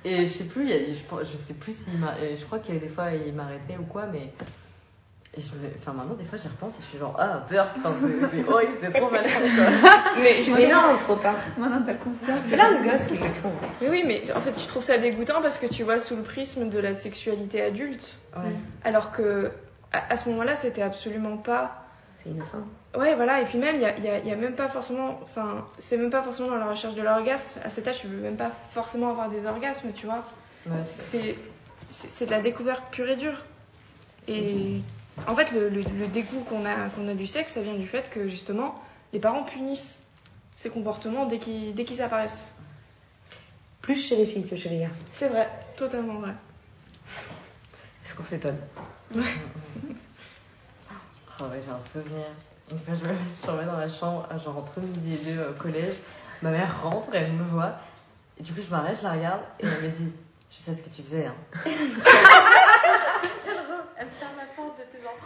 Et Et je sais plus, je, je sais plus s'il m'a. Je crois qu'il y a des fois, il m'arrêtait ou quoi, mais. Et je me... Enfin, maintenant, des fois, j'y repense et je suis genre, ah, peur, c'est horrible, c'est trop malade, quoi. Mais, Mais non, trop pas. Maintenant t'as conscience. Gosses qui le font. mais oui, mais en fait, tu trouves ça dégoûtant parce que tu vois sous le prisme de la sexualité adulte. Ouais. Alors que à, à ce moment-là, c'était absolument pas. C'est innocent. Ouais, voilà. Et puis même, il y a, y a- y a même pas forcément. Enfin, c'est même pas forcément dans la recherche de l'orgasme. À cet âge, tu veux même pas forcément avoir des orgasmes, tu vois. Ouais. C'est c'est de la découverte pure et dure. Et en fait, le, le- le dégoût qu'on a, qu'on a du sexe, ça vient du fait que justement, les parents punissent ces comportements dès qu'ils dès qu'ils apparaissent. Plus chez les filles que chez les gars. C'est vrai, totalement vrai. Est-ce qu'on s'étonne? Oh ouais, j'ai un souvenir. Une fois, je me masturbais dans la chambre, à genre entre midi et deux au collège. Ma mère rentre, elle me voit. Et du coup, je m'arrête, je la regarde et elle me dit Je sais ce que tu faisais. Hein. elle ferme la porte, j'étais genre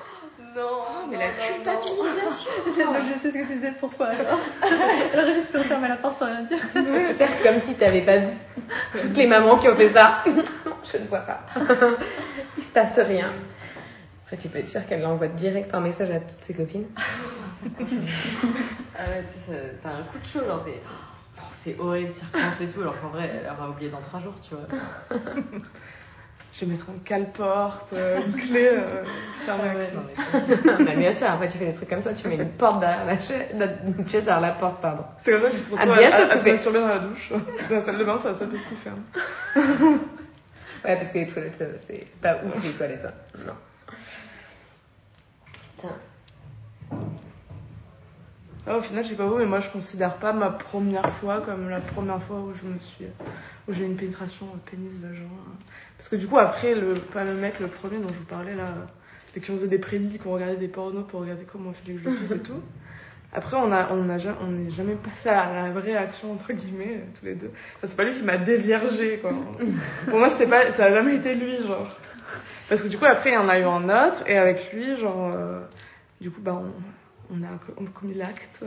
Non, mais non, la non, culpabilisation Je sais ce que tu faisais, pourquoi alors Elle aurait juste pu refermer la porte sans rien dire. C'est comme si t'avais pas vu toutes les mamans qui ont fait ça. Je ne vois pas. Il se passe rien. Après, tu peux être sûr qu'elle l'envoie direct en message à toutes ses copines. Ah ouais, tu t'as un coup de chaud, genre t'es. Oh, c'est horrible, t'y repenses et tout, alors qu'en vrai, elle aura oublié dans trois jours, tu vois. Je vais mettre un cale-porte, euh, une clé, euh, fermer la clé. Non, mais- Mais bien sûr, après tu fais des trucs comme ça, tu mets une porte derrière la chaise, une chaise derrière la porte, pardon. C'est comme ça que te Ah, à, bien sûr, à, à tu te fais. masturber dans la douche. Dans la salle de bain, c'est la seule place qui ferme. Ouais, parce que les toilettes, euh, c'est pas ouf les toilettes. hein. Non. Ah, au final, je sais pas vous, mais moi je considère pas ma première fois comme la première fois où je me suis. où j'ai eu une pénétration pénis-vagin. Parce que du coup, après, le, pas le mec, le premier dont je vous parlais là, et qu'on faisait des prédits, qu'on regardait des pornos pour regarder comment on fait que je le et tout. Après, on a, on a, on n'est jamais passé à la vraie action entre guillemets tous les deux. Enfin, c'est pas lui qui m'a déviergé quoi. Pour moi, pas, ça a jamais été lui genre. Parce que du coup, après, il y en a eu un autre et avec lui, genre, euh, du coup, bah, on, on a, on a commis l'acte.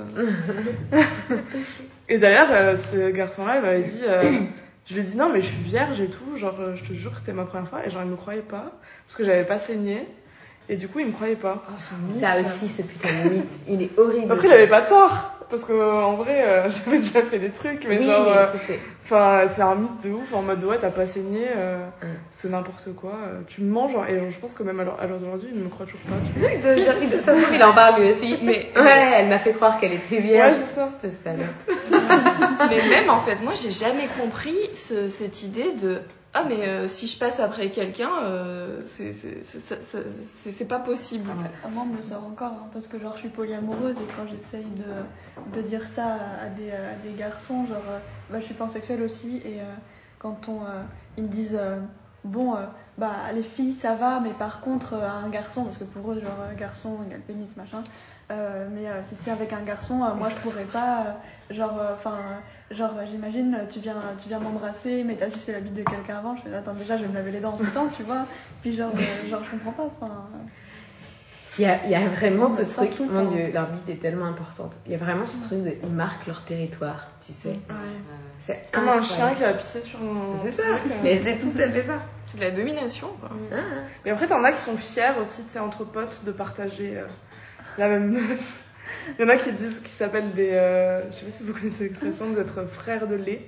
et d'ailleurs, euh, ce garçon-là, il m'avait dit, euh, je lui ai dit non, mais je suis vierge et tout, genre, je te jure que c'était ma première fois et genre, il me croyait pas parce que j'avais pas saigné. Et du coup, il me croyait pas. Ça aussi, ce putain de mythe, il est horrible. Après, il avait pas tort. Parce que en vrai, euh, j'avais déjà fait des trucs, mais oui, genre, euh, c'est- enfin, c'est un mythe de ouf. En mode ouais, t'as pas saigné, euh, Mm. c'est n'importe quoi. euh, tu me manges, genre, et je pense que même à l'heure d'aujourd'hui, il me croit toujours pas. Tu vois. Il il doit- Ça se trouve, il en parle lui aussi. Mais, Ouais, elle m'a fait croire qu'elle était vierge. Ouais, c'est ça. Cette salope. mais même en fait, moi j'ai jamais compris ce- cette idée de ah mais euh, si je passe après quelqu'un, euh, c'est- c'est- c'est ça- ça- c'est c'est pas possible. Ah, Moi, on me le sort encore, hein, parce que genre, je suis polyamoureuse et quand j'essaye de, de dire ça à des, à des garçons, genre, euh, bah, je suis pansexuelle aussi, et euh, quand on, euh, ils me disent, euh, bon, euh, bah, les filles, ça va, mais par contre, euh, un garçon, parce que pour eux, genre, euh, garçon, il y a le pénis, machin, euh, mais euh, si c'est avec un garçon, euh, moi, je pourrais pas, euh, genre, enfin, genre, j'imagine, tu viens, tu viens m'embrasser, mais t'as sucé la bite de quelqu'un avant, je fais, attends, déjà, je vais me laver les dents en tout temps, tu vois, puis genre, euh, genre, je comprends pas, enfin. Il y a, il y a vraiment On ce truc, mon temps. dieu, l'arbitre est tellement importante. Il y a vraiment ce truc de, ils marquent leur territoire, tu sais. Ouais. C'est Comme un chien qui va pisser sur mon. C'est ça. truc, euh. Mais c'est tout à fait ça. C'est de la domination quoi. Ah. Mais après, t'en as qui sont fiers aussi, tu sais, entre potes, de partager euh, la même meuf. Il y en a qui disent, qui s'appellent des. euh, je sais pas si vous connaissez l'expression d'être frère de lait.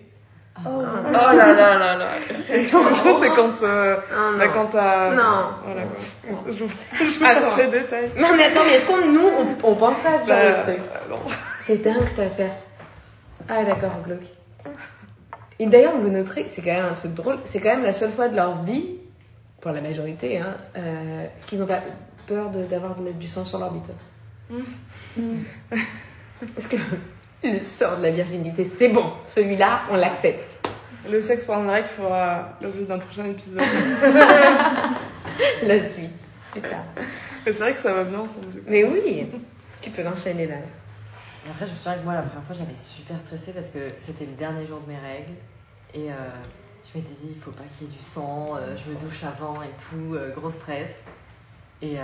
Oh, Oh là là là là. Et en gros, c'est quand. euh, Ah, bah, non. quand t'as. Non. Voilà quoi. Je vous, je vous passe les détails. Non mais attends, mais est-ce qu'on nous on, on pense à ce genre Bah, de truc euh, non. C'est dingue cette affaire. Ah d'accord, glauque. Et d'ailleurs, vous noterez, c'est quand même un truc drôle, c'est quand même la seule fois de leur vie, pour la majorité, hein, euh, qu'ils n'ont pas peur de- d'avoir de- du sang sur leur bite. Parce que le sort de la virginité, c'est bon, celui-là, on l'accepte. Le sexe pendant le règle fera l'objet d'un prochain épisode. La suite, c'est ça. Mais c'est vrai que ça va bien ensemble. Mais oui, tu peux l'enchaîner là. Après, je me souviens que moi, la première fois, j'avais super stressé parce que c'était le dernier jour de mes règles. Et euh, je m'étais dit, il faut pas qu'il y ait du sang, euh, je me douche avant et tout, euh, gros stress. Et euh,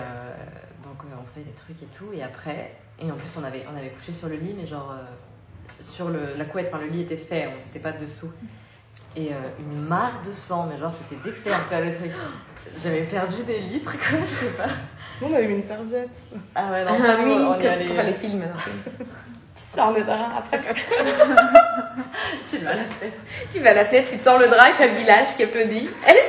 donc, euh, on fait des trucs et tout. Et après, et en plus, on avait, on avait couché sur le lit, mais genre, euh, sur le, la couette, enfin, le lit était fait, on s'était pas dessous. Et euh, une mare de sang, mais genre, c'était c'était un peu à le truc. J'avais perdu des litres, quoi, je sais pas. Nous, on avait mis une serviette. Ah ouais, non, Ah pas oui, nous, on y allait. pour faire les films. tu sors le drap après. Tu vas à la tête. Tu vas à la fenêtre, tu te sors le drap et t'as le village qui applaudit. Elle est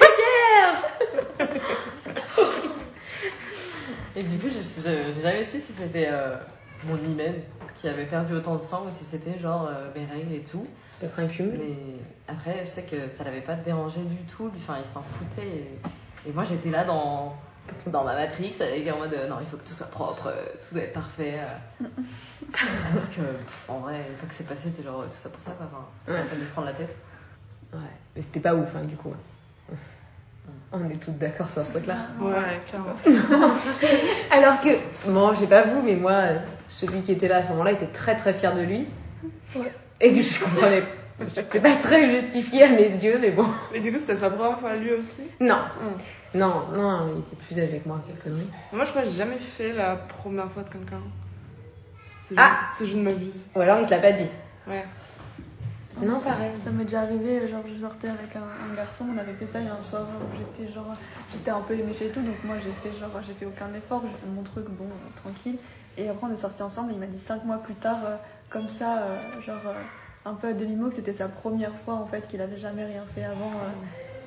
Et du coup, j'ai jamais su si c'était euh, mon hymen qui avait perdu autant de sang ou si c'était genre euh, mes règles et tout. Peut-être un cumul. Mais après, je sais que ça l'avait pas dérangé du tout. Enfin, il s'en foutait. Et, et moi, j'étais là dans, dans ma matrix avec en mode euh, non, il faut que tout soit propre, tout doit être parfait. Alors que, pff, en vrai, une fois que c'est passé, t'es genre tout ça pour ça quoi. Enfin, c'était Ouais. la peine de se prendre la tête. Ouais, mais c'était pas ouf, hein, du coup. On est toutes d'accord sur ce truc-là. Ouais, clairement. Alors que, bon, je sais pas vous, mais moi, celui qui était là à ce moment-là était très très fier de lui. Ouais. Et que je comprenais. C'était pas très justifié à mes yeux, mais bon. Mais du coup, c'était sa première fois lui aussi? Non. Non, non, il était plus âgé que moi, quelle connerie. Moi, je crois que j'ai jamais fait la première fois de quelqu'un. Si Ah. si je ne m'abuse. Ou alors il te l'a pas dit. Ouais. Non. Ça m'est déjà arrivé, genre je sortais avec un, garçon, on avait fait ça il y a un soir j'étais genre, j'étais un peu éméchée et tout, donc moi j'ai fait genre, j'ai fait aucun effort, j'ai fait mon truc, bon, euh, tranquille. Et après on est sortis ensemble il m'a dit cinq mois plus tard, euh, comme ça, euh, genre un peu à demi-mot, que c'était sa première fois en fait, qu'il avait jamais rien fait avant.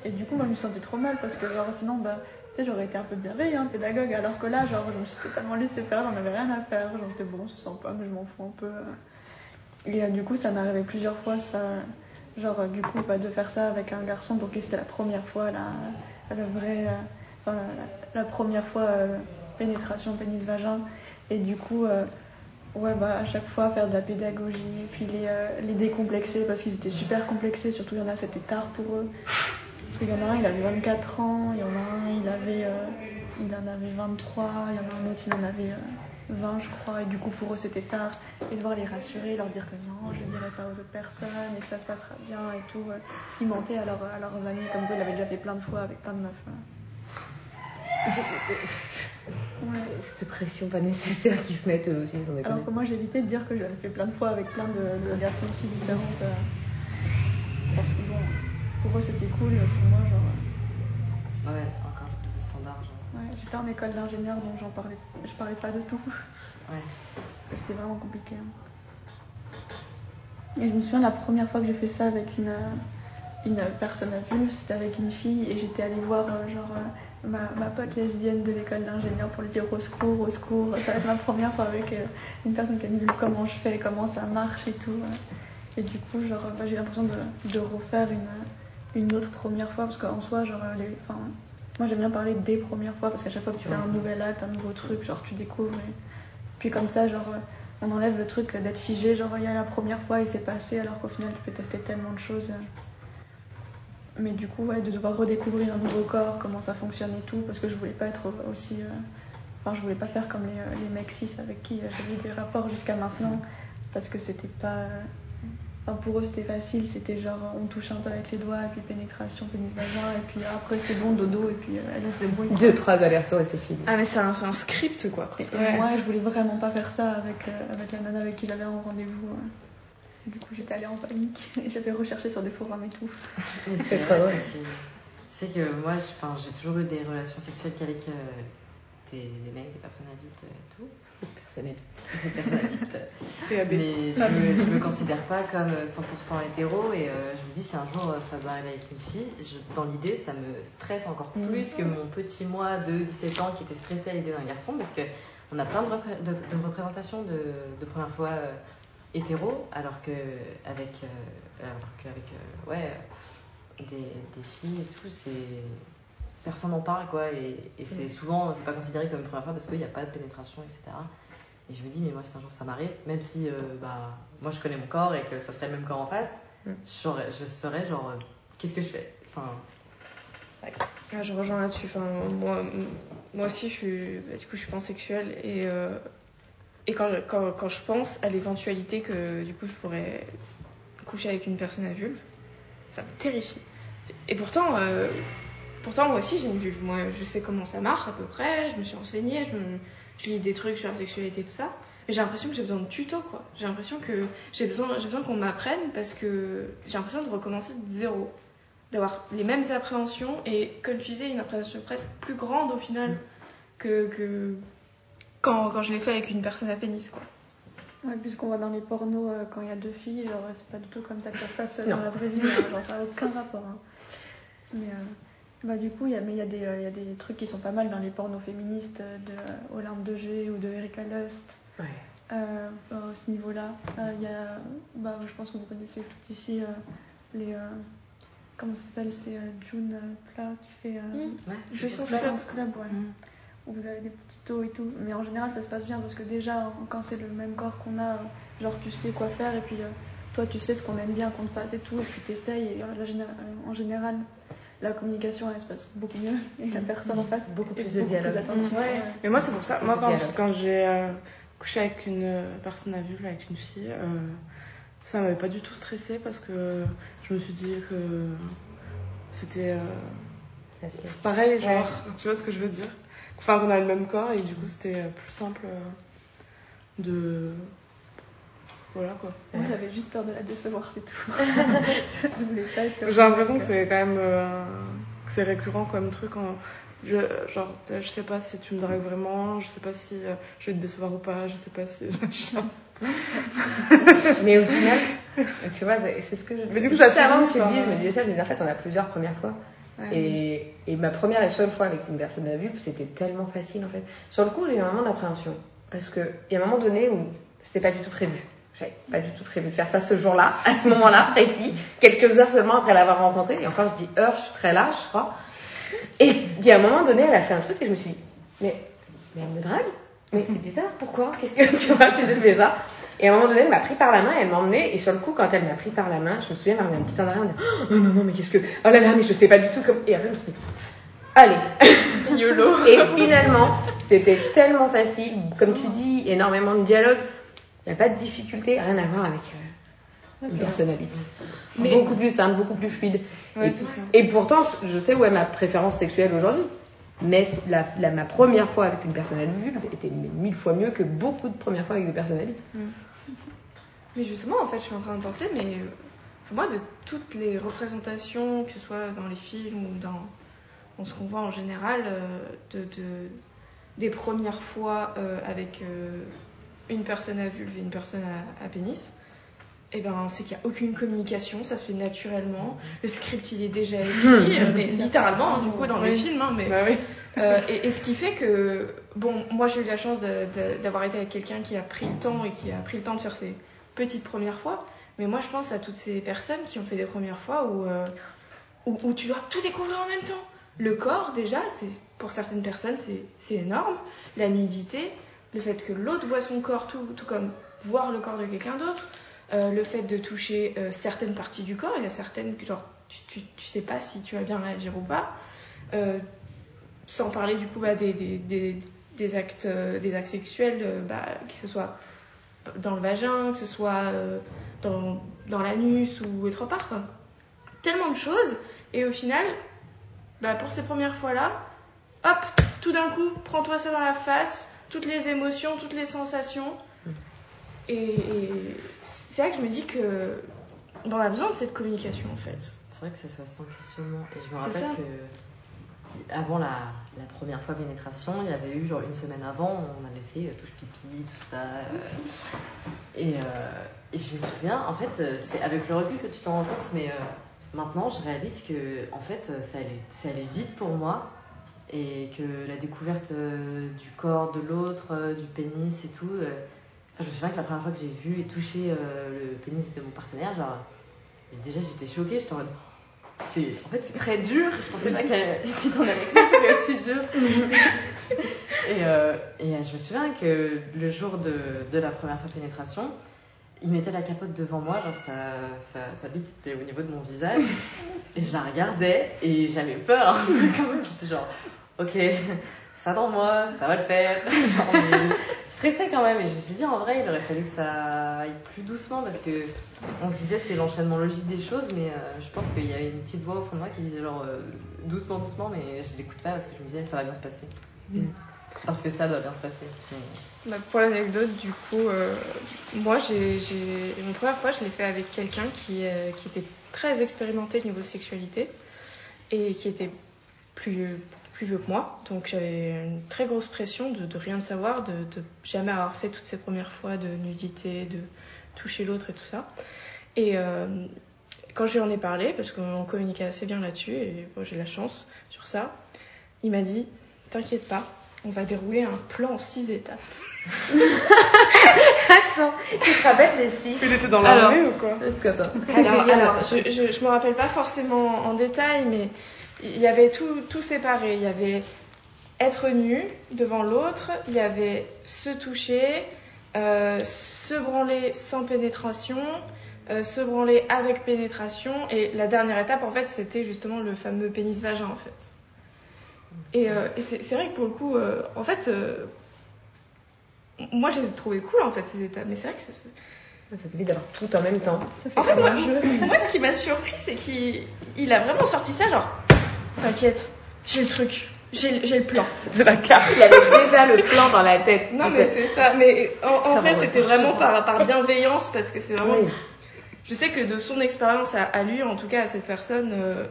et du coup moi je me sentais trop mal parce que genre sinon, bah, j'aurais été un peu bienveillante, pédagogue, alors que là, genre je me suis totalement laissée faire, j'en avais rien à faire, genre j'étais bon, je sens pas, mais je m'en fous un peu. Et euh, du coup, ça m'est arrivé plusieurs fois, ça, genre euh, du coup, bah, de faire ça avec un garçon. Donc, et c'était la première fois, la, la vraie, euh, la, première fois euh, pénétration pénis-vagin. Et du coup, Ouais, bah, à chaque fois faire de la pédagogie, puis les, les décomplexer parce qu'ils étaient super complexés, surtout il y en a c'était tard pour eux. Parce qu'il y en a un, il avait 24 ans, il y en a un, il, avait, il en avait 23, il y en a un autre, il en avait 20 je crois, et du coup pour eux c'était tard. Et devoir les rassurer, leur dire que non, je ne dirai pas aux autres personnes et que ça se passera bien et tout. euh, ce qui mentait à, leur, à leurs amis, comme quoi ils l'avaient déjà fait plein de fois avec plein de meufs. euh. Ouais. Cette pression pas nécessaire qu'ils se mettent eux aussi, ils en Alors que moi j'évitais de dire que j'avais fait plein de fois avec plein de, de garçons aussi différentes. euh, parce que bon, pour eux c'était cool, pour moi genre. Ouais, encore le double standard, genre. Ouais, j'étais en école d'ingénieur donc j'en parlais, je parlais pas de tout. Ouais. C'était vraiment compliqué. hein. Et je me souviens la première fois que j'ai fait ça avec une, euh, une personne adulte, c'était avec une fille et j'étais allée voir euh, genre euh, ma, ma pote lesbienne de l'école d'ingénieur pour lui dire au secours, au secours. Ça va être ma première fois avec une personne qui a vu comment je fais, comment ça marche et tout. Et du coup, genre, bah, j'ai l'impression de, de refaire une, une autre première fois parce qu'en soi, genre, les, moi j'aime bien parler des premières fois parce qu'à chaque fois que tu fais un nouvel acte, un nouveau truc, genre tu découvres. Et... Puis comme ça, genre, on enlève le truc d'être figé, genre il y a la première fois, il s'est passé, alors qu'au final tu peux tester tellement de choses. Mais du coup, ouais, de devoir redécouvrir un nouveau corps, comment ça fonctionne et tout, parce que je voulais pas être aussi. euh, Enfin, je voulais pas faire comme les, euh, les mecs cis avec qui euh, j'avais eu des rapports jusqu'à maintenant, parce que c'était pas. Enfin, pour eux, c'était facile, c'était genre on touche un peu avec les doigts, et puis pénétration, pénis vagin, et puis après c'est bon, dodo, et puis euh, allez, c'est bon. Deux, trois allers-retours et c'est fini. Ah, mais c'est un, c'est un script quoi. Et, et Ouais. moi, je voulais vraiment pas faire ça avec, euh, avec la nana avec qui j'avais un rendez-vous. euh. Du coup, j'étais allée en panique et j'avais recherché sur des forums et tout. C'est trop drôle. parce que C'est que moi, j'ai toujours eu des relations sexuelles qu'avec euh, des, des mecs, des personnes adultes et tout. Personne personnes adultes. PAB. Mais je me, je me considère pas comme 100% hétéro et euh, je me dis si un jour euh, ça doit arriver avec une fille, je- dans l'idée ça me stresse encore Mhm. plus que mon petit moi de 17 ans qui était stressé à l'idée d'un garçon parce que on a plein de, repré- de, de représentations de, de première fois euh, hétéro alors que avec euh, alors qu'avec euh, ouais euh, des, des filles et tout c'est personne n'en parle quoi et, et c'est souvent c'est pas considéré comme une première fois parce qu'il n'y a pas de pénétration etc et je me dis mais moi si un jour ça m'arrive même si euh, bah moi je connais mon corps et que ça serait le même corps en face Mm. je saurais genre euh, qu'est-ce que je fais? Enfin Ah, je rejoins là-dessus. Enfin, moi, moi aussi, je suis, bah, du coup, je suis pansexuelle et, euh, et quand, quand, quand je pense à l'éventualité que du coup, je pourrais coucher avec une personne à vulve, ça me terrifie. Et pourtant, pourtant, moi aussi, j'ai une vulve. Moi, je sais comment ça marche à peu près. Je me suis renseignée, je, me, je lis des trucs sur la sexualité, tout ça. Mais j'ai l'impression que j'ai besoin de tuto, quoi. J'ai l'impression que j'ai besoin, j'ai besoin qu'on m'apprenne parce que j'ai l'impression de recommencer de zéro d'avoir les mêmes appréhensions et comme tu disais une appréhension presque plus grande au final que, que quand, quand je l'ai fait avec une personne à pénis quoi. Ouais, puisqu'on voit dans les pornos, euh, quand il y a deux filles, genre c'est pas du tout comme ça que ça se passe dans la vraie vie, hein, genre ça n'a aucun rapport. hein. Mais euh, bah, du coup, il y a, mais il y, a des, euh, il y a des trucs qui sont pas mal dans les pornos féministes euh, de euh, Olympe de G ou de Erika Lust. Ouais. Euh, à ce niveau-là, Euh, il y a, bah, je pense que vous connaissez tout ici euh, les. euh, comment ça s'appelle C'est euh, June Pla qui fait. euh, Mm. ouais Jouissance Jouissance Club, ouais. Mm. Où vous avez des petits tutos et tout. Mais en général, ça se passe bien parce que déjà, quand c'est le même corps qu'on a, genre tu sais quoi faire et puis euh, toi tu sais ce qu'on aime bien qu'on te fasse et tout. Et puis t'essayes et en général, la communication elle se passe beaucoup mieux et la personne en face Beaucoup plus de dialogue. Mm. Ouais. Mais moi c'est pour ça, moi quand, j'ai euh, couché avec une euh, personne à vulve, avec une fille, euh, ça m'avait pas du tout stressé parce que je me suis dit que c'était euh, c'est pareil genre, tu vois ce que je veux dire? Enfin qu'on a le même corps et du coup c'était plus simple euh, de... Voilà quoi. Moi j'avais juste peur de la décevoir, c'est tout. je voulais pas être. J'ai l'impression que c'est quand même euh, que c'est récurrent comme truc. En, je, genre, je sais pas si tu me dragues vraiment, je sais pas si euh, je vais te décevoir ou pas, je sais pas si. Mais au final, tu vois, c'est c'est ce que je. Mais du coup, ça avant que tu le dises, je me disais ça, je me disais en fait, on a plusieurs premières fois. Ouais. Et, et ma première et seule fois avec une personne à vulve, c'était tellement facile en fait. Sur le coup, j'ai eu un moment d'appréhension. Parce qu'il y a un moment donné où c'était pas du tout prévu. J'avais pas du tout prévu de faire ça ce jour-là, à ce moment-là précis, quelques heures seulement après l'avoir rencontrée. Et encore, je dis heure, je suis très large, je crois. Et il y a un moment donné, elle a fait un truc et je me suis dit, mais, mais elle me drague mais c'est bizarre, pourquoi? Qu'est-ce que tu vois, tu fais ça? Et à un moment donné, elle m'a pris par la main, elle m'a emmenée, et sur le coup, quand elle m'a pris par la main, je me souviens, elle m'a mis un petit temps en disant Oh non, non, mais qu'est-ce que. Oh là là, mais je sais pas du tout comme. Et après, je me suis dit Allez YOLO. Et finalement, c'était tellement facile, comme tu dis, énormément de dialogue, il n'y a pas de difficulté, rien à voir avec euh, une personne habite. Mais- Beaucoup plus simple, beaucoup plus fluide. Ouais, et, c'est ça. et pourtant, je sais où est ma préférence sexuelle aujourd'hui. Mais la, la- ma première fois avec une personne adulte était mille fois mieux que beaucoup de premières fois avec des personnes adultes. Mais justement, en fait, je suis en train de penser, mais euh, pour moi, de toutes les représentations, que ce soit dans les films ou dans, dans ce qu'on voit en général, euh, de, de- des premières fois euh, avec une personne à vulve et une personne à, à pénis, eh ben, c'est qu'il n'y a aucune communication, ça se fait naturellement. Le script, il est déjà écrit, mais littéralement, hein, du coup, dans les Oui. films, hein, mais Bah oui. euh, et, et ce qui fait que, bon, moi j'ai eu la chance d'avoir été avec quelqu'un qui a pris le temps et qui a pris le temps de faire ses petites premières fois. Mais moi je pense à toutes ces personnes qui ont fait des premières fois où, euh, où, où tu dois tout découvrir en même temps. Le corps, déjà, c'est pour certaines personnes, c'est énorme. La nudité, le fait que l'autre voit son corps, tout, comme voir le corps de quelqu'un d'autre. Euh, le fait de toucher euh, certaines parties du corps, il y a certaines tu, tu, sais pas si tu vas bien réagir ou pas. Euh, sans parler du coup bah, des, des, des, des actes, des actes sexuels, bah, que ce soit dans le vagin, que ce soit dans, dans l'anus ou autre part. Enfin, tellement de choses. Et au final, bah, pour ces premières fois-là, hop, tout d'un coup, prends-toi ça dans la face, toutes les émotions, toutes les sensations. Et, et c'est là que je me dis que on a besoin de cette communication en fait. C'est vrai que ça soit sans questionnement. Et je me rappelle que avant la, la première fois pénétration, il y avait eu genre une semaine avant, on avait fait euh, touche pipi, tout ça. euh, et, euh, et je me souviens, en fait, c'est avec le recul que tu t'en rends compte, mais maintenant je réalise que en fait, ça allait, ça allait vite pour moi. Et que la découverte euh, du corps de l'autre, euh, du pénis et tout. euh, enfin, je me souviens que la première fois que j'ai vu et touché le pénis de mon partenaire, genre, déjà j'étais choquée, j'étais en mode. C'est, en fait, c'est très dur. Je pensais pas qu'être en érection serait aussi dur. et, et je me souviens que le jour de, de la première fois pénétration, il mettait la capote devant moi, genre sa, sa, bite était au niveau de mon visage. Et je la regardais et j'avais peur peu quand même. J'étais genre, ok, ça dans moi, ça va le faire. Genre, stressée quand même. Et je me suis dit, en vrai, il aurait fallu que ça aille plus doucement parce que on se disait c'est l'enchaînement logique des choses, mais euh, je pense qu'il y avait une petite voix au fond de moi qui disait genre euh, doucement, doucement, mais je l'écoute pas parce que je me disais ça va bien se passer. Mm. Parce que ça doit bien se passer. Mais- Bah, pour l'anecdote, du coup, euh, moi, j'ai. Mon première fois, je l'ai fait avec quelqu'un qui, euh, était très expérimenté niveau sexualité et qui était plus, plus vieux que moi. Donc j'avais une très grosse pression de, de rien savoir, de, de jamais avoir fait toutes ces premières fois de nudité, de toucher l'autre et tout ça. Et euh, quand je lui en ai parlé, parce qu'on communiquait assez bien là-dessus, et j'ai la chance sur ça, il m'a dit T'inquiète pas, on va dérouler un plan en six étapes. Attends, tu te rappelles des six Il était dans l'armée ou quoi Alors, Alors, alors, je, je, je me rappelle pas forcément en détail, mais il y avait tout, tout séparé. Il y avait être nu devant l'autre, il y avait se toucher, euh, se branler sans pénétration, euh, se branler avec pénétration, et la dernière étape, en fait, c'était justement le fameux pénis-vagin, en fait. Et, euh, et c'est vrai que pour le coup, euh, en fait, euh, moi, je les ai trouvées cool, en fait, ces étapes. Mais c'est vrai que c'est- Ça t'évite d'avoir tout en même temps. en fait, moi, moi, ce qui m'a surpris, c'est qu'il il a vraiment sorti ça, genre, t'inquiète, j'ai le truc, j'ai le plan. De la carte. Il avait déjà le plan dans la tête. Non, mais c'est ça. Mais en, en Ça vrai, va, c'était vraiment par, par bienveillance, parce que c'est vraiment. Oui. Je sais que de son expérience à, à lui, en tout cas à cette personne, euh,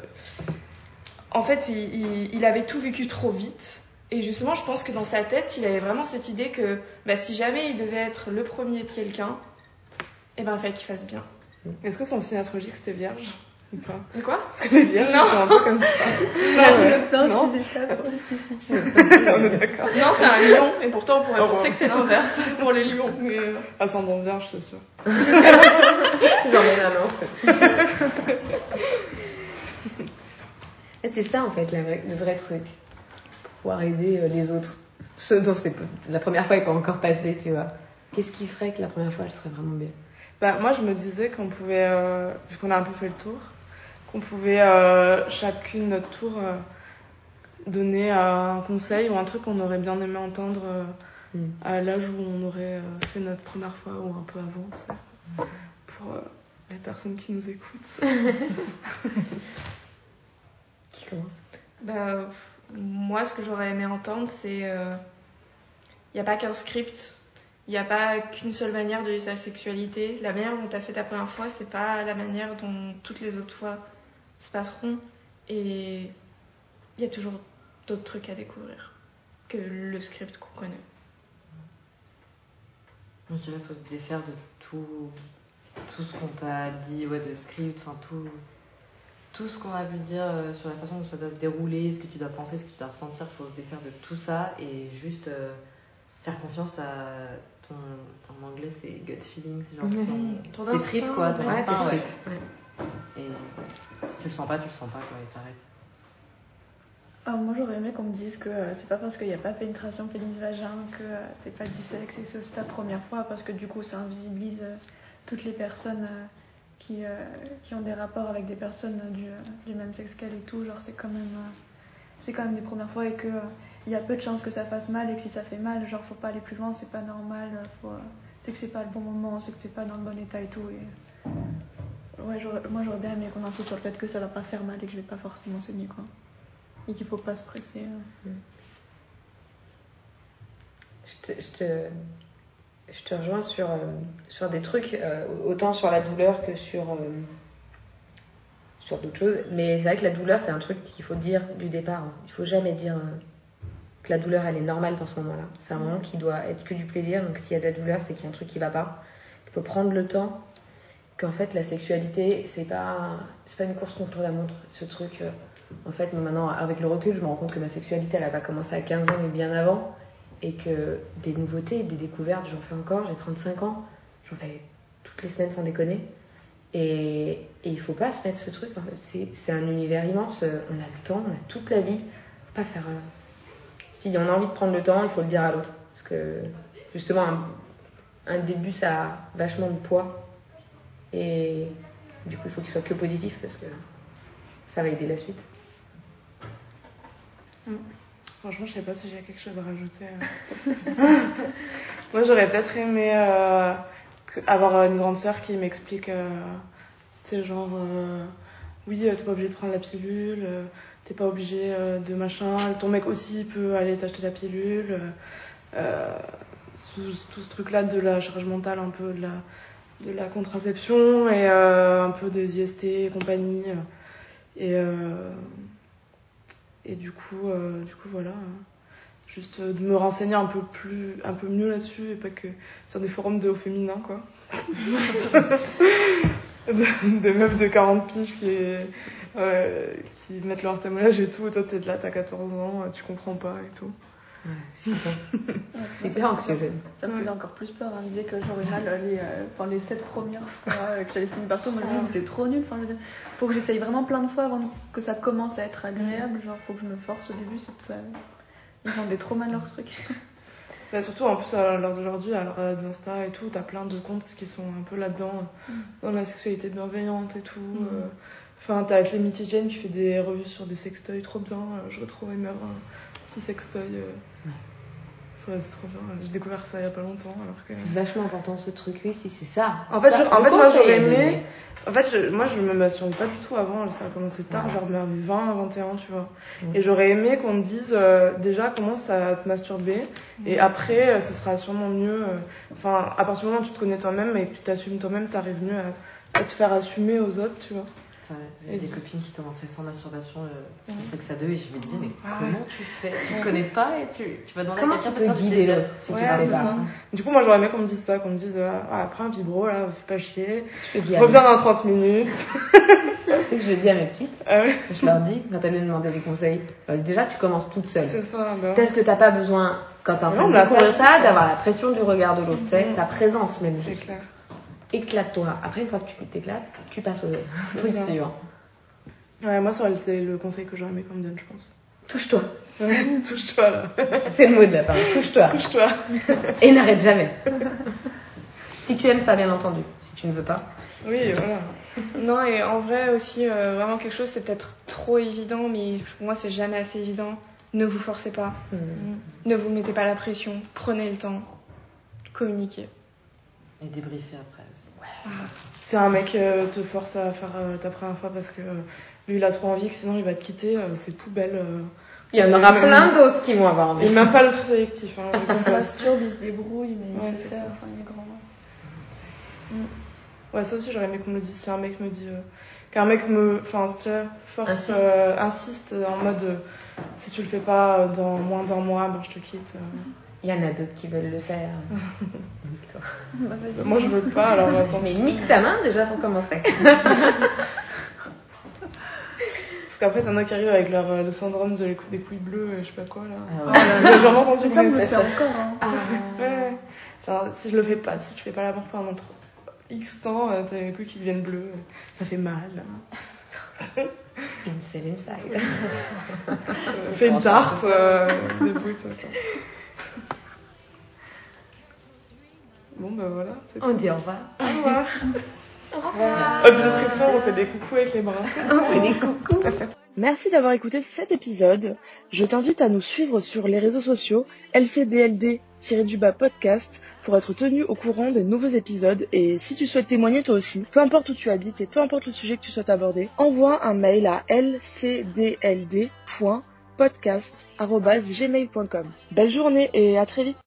en fait, il, il- il avait tout vécu trop vite. Et justement, je pense que dans sa tête, il avait vraiment cette idée que bah, si jamais il devait être le premier de quelqu'un, eh ben, il fallait qu'il fasse bien. Est-ce que son signe astrologique c'était vierge ou pas? Quoi? Parce que les vierges sont un peu comme ça. Non, ouais. Non. On est d'accord. Non, c'est un lion, et pourtant on pourrait Oh, penser bon. que c'est l'inverse pour les lions. Mais euh, Ascendant vierge, c'est sûr. J'en ai un an. C'est ça en fait la vraie- le vrai truc. Pouvoir aider euh, les autres. ce dont c'est la première fois n'est pas encore passée, tu vois. Qu'est-ce qui ferait que la première fois elle serait vraiment bien? Bah, moi, je me disais qu'on pouvait, euh, vu qu'on a un peu fait le tour, qu'on pouvait euh, chacune notre tour euh, donner euh, un conseil ou un truc qu'on aurait bien aimé entendre euh, Mm. à l'âge où on aurait euh, fait notre première fois ou un peu avant, tu sais, pour euh, les personnes qui nous écoutent. Pff, moi, ce que j'aurais aimé entendre, c'est. Il n'y a pas qu'un script, il n'y a pas qu'une seule manière de vivre sa sexualité. La manière dont tu as fait ta première fois, c'est pas la manière dont toutes les autres fois se passeront. Et il y a toujours d'autres trucs à découvrir que le script qu'on connaît. Je dirais qu'il faut se défaire de tout, tout ce qu'on t'a dit, ouais, de script, enfin tout, tout ce qu'on a pu dire euh, sur la façon dont ça doit se dérouler, ce que tu dois penser, ce que tu dois ressentir. Il faut se défaire de tout ça et juste euh, faire confiance à ton. En anglais, c'est gut feeling, c'est genre Mhm. ton, Ton tes tripes, quoi, ton ouais, instinct, ouais. Et si tu le sens pas, tu le sens pas, quoi, et t'arrêtes. Ah, moi j'aurais aimé qu'on me dise que euh, c'est pas parce qu'il n'y a pas pénétration pénis-vagin que euh, t'es pas du sexe et que c'est aussi ta première fois parce que du coup ça invisibilise euh, toutes les personnes qui, euh, qui ont des rapports avec des personnes du, euh, du même sexe qu'elles et tout. Genre c'est quand même euh, c'est quand même des premières fois et que il y a peu de chances que ça fasse mal et que si ça fait mal, genre faut pas aller plus loin, c'est pas normal, c'est que c'est pas le bon moment, c'est que c'est pas dans le bon état et tout. Et... Ouais, moi j'aurais bien aimé qu'on insiste sur le fait que ça va pas faire mal et que je vais pas forcément saigner quoi. Et qu'il faut pas se presser. je te, je te rejoins sur, euh, sur des trucs, euh, autant sur la douleur que sur, euh, sur d'autres choses. Mais c'est vrai que la douleur, c'est un truc qu'il faut dire du départ. hein. Il faut jamais dire que la douleur, elle est normale dans ce moment-là. C'est un moment qui doit être que du plaisir. Donc s'il y a de la douleur, c'est qu'il y a un truc qui va pas. Il faut prendre le temps. Qu'en fait, la sexualité, c'est pas, pas une course contre la montre. Ce truc, en fait, maintenant, avec le recul, je me rends compte que ma sexualité, elle a pas commencé à 15 ans, mais bien avant et que des nouveautés, des découvertes, j'en fais encore, j'ai 35 ans, j'en fais toutes les semaines sans déconner. Et, et il faut pas se mettre ce truc, c'est, un univers immense, euh, on a le temps, on a toute la vie, faut pas faire... euh, Si on a envie de prendre le temps, il faut le dire à l'autre. Parce que justement, un, un début, ça a vachement de poids. Et du coup, il faut qu'il soit que positif, parce que ça va aider la suite. Franchement, je sais pas si j'ai quelque chose à rajouter. euh. Moi, j'aurais peut-être aimé euh, avoir une grande sœur qui m'explique, euh, tu sais, genre, euh, oui, euh, t'es pas obligé de prendre la pilule, euh, t'es pas obligé euh, de machin, ton mec aussi peut aller t'acheter la pilule. euh, euh, tout, ce truc-là de la charge mentale, un peu de la, de la contraception et euh, un peu des IST et compagnie. euh. Et, euh, et du coup, euh, du coup voilà. hein. Juste euh, de me renseigner un peu plus, un peu mieux là-dessus et pas que sur des forums de haut féminin, quoi. De- des meufs de 40 piges qui, euh, qui mettent leur témoignage et tout. Et toi, t'es là, t'as 14 ans, tu comprends pas et tout. Ouais, C'est hyper me- anxiogène. Ça me faisait encore plus peur. On me disait que j'aurais mal les, euh, les sept premières fois euh, que j'allais signer partout. Moi, je me disais, mais c'est trop nul. Enfin, je faut que j'essaye vraiment plein de fois avant que ça commence à être agréable. Genre, faut que je me force au début. C'est ça... Ils vendaient trop mal leur truc. Bah, surtout en plus à l'heure d'aujourd'hui, à l'heure d'Insta et tout, t'as plein de comptes qui sont un peu là-dedans, euh, dans la sexualité bienveillante et tout. Mm. euh. Enfin, t'as Clémy Jane qui fait des revues sur des sextoys trop bien. euh, aimé avoir un petit sextoy. euh. Ça, c'est trop bien. J'ai découvert ça il y a pas longtemps. Alors que... C'est vachement important ce truc, oui, si c'est ça. En fait, Ça, je- en fait, moi, j'aurais aimé-. En fait, je- moi, je me masturbe pas du tout avant. Ça a commencé tard, Ouais. genre vers mes 20, 21, tu vois. Et j'aurais aimé qu'on me dise euh, déjà commence à te masturber. Et après, euh, ce sera sûrement mieux. euh, Enfin, à partir du moment où tu te connais toi-même et que tu t'assumes toi-même, t'arrives mieux à, à te faire assumer aux autres, tu vois. J'avais Et des du- copines qui commençaient sans masturbation, euh, sexe à deux, et je me disais, mais Ah comment tu fais? Tu te connais pas et tu, tu vas demander Comment à tu quelqu'un de peux guider l'autre si Ouais, tu sais c'est pas? Du coup, moi, j'aurais aimé qu'on me dise ça, qu'on me dise euh, ah, après un vibro, là, fais pas chier. Reviens dans 30 minutes. C'est que je le dis à mes petites, Ah je leur dis, quand elles me demandaient des conseils, je leur dis, déjà tu commences toute seule. c'est ça. Bah. Peut-être que t'as pas besoin, quand t'es en train de découvrir ça, d'avoir la pression du regard de l'autre, tu sais, Mhm. sa présence même C'est clair. Éclate-toi. Après, une fois que tu t'éclates, tu passes au C'est truc suivant. Ouais, moi, été le conseil que j'aurais aimé qu'on me donne, je pense. Touche-toi. Ouais, touche-toi là. C'est le mot de la fin. Touche-toi. Touche-toi. Et n'arrête jamais. si tu aimes ça, bien entendu. Si tu ne veux pas. Oui, voilà. Non, et en vrai aussi, euh, vraiment quelque chose, c'est peut-être trop évident, mais pour moi, c'est jamais assez évident. Ne vous forcez pas. Hmm. Ne vous mettez pas la pression. Prenez le temps. Communiquez. Et débriefer après aussi. Si un mec euh, te force à faire euh, ta première fois parce que euh, lui il a trop envie que sinon il va te quitter, euh, c'est poubelle. euh. Il y en aura plein d'autres qui vont avoir envie. Il est même pas le très sélectif. Hein, Il se compost. masturbe, il se débrouille, mais Ouais, il c'est sait faire. Enfin, il est grand. Ouais, ça aussi j'aurais aimé qu'on me le dise. Si un mec me dit. euh, Qu'un mec me. Enfin, tu vois, force. Insiste. euh, insiste en mode. euh, si tu le fais pas dans moins d'un mois, ben je te quitte. euh. Il y en a d'autres qui veulent le faire. Nique-toi. Bah. Moi je veux pas alors attends. Mais nique ta main déjà pour commencer. Parce qu'après t'en as qui arrivent avec leur, euh, le syndrome de des couilles bleues, euh, je sais pas quoi là. Ah ouais. là là, j'ai jamais entendu ça, vous le faites encore. Hein. Ah. Ouais. Enfin, si je le fais pas, si tu fais pas l'amour pendant trop X temps, euh, t'as les couilles qui deviennent bleues, ça fait mal. Inside inside. Ça fait une tarte, euh, des bouts, quoi. Bon bah voilà, tout. On dit au revoir. Au revoir. Au description, on fait des coucous avec les bras. On fait des coucous. Merci d'avoir écouté cet épisode. Je t'invite à nous suivre sur les réseaux sociaux LCDLD-du-bas podcast pour être tenu au courant des nouveaux épisodes et si tu souhaites témoigner toi aussi, peu importe où tu habites et peu importe le sujet que tu souhaites aborder, envoie un mail à lcdld.podcast.gmail.com. Belle journée et à très vite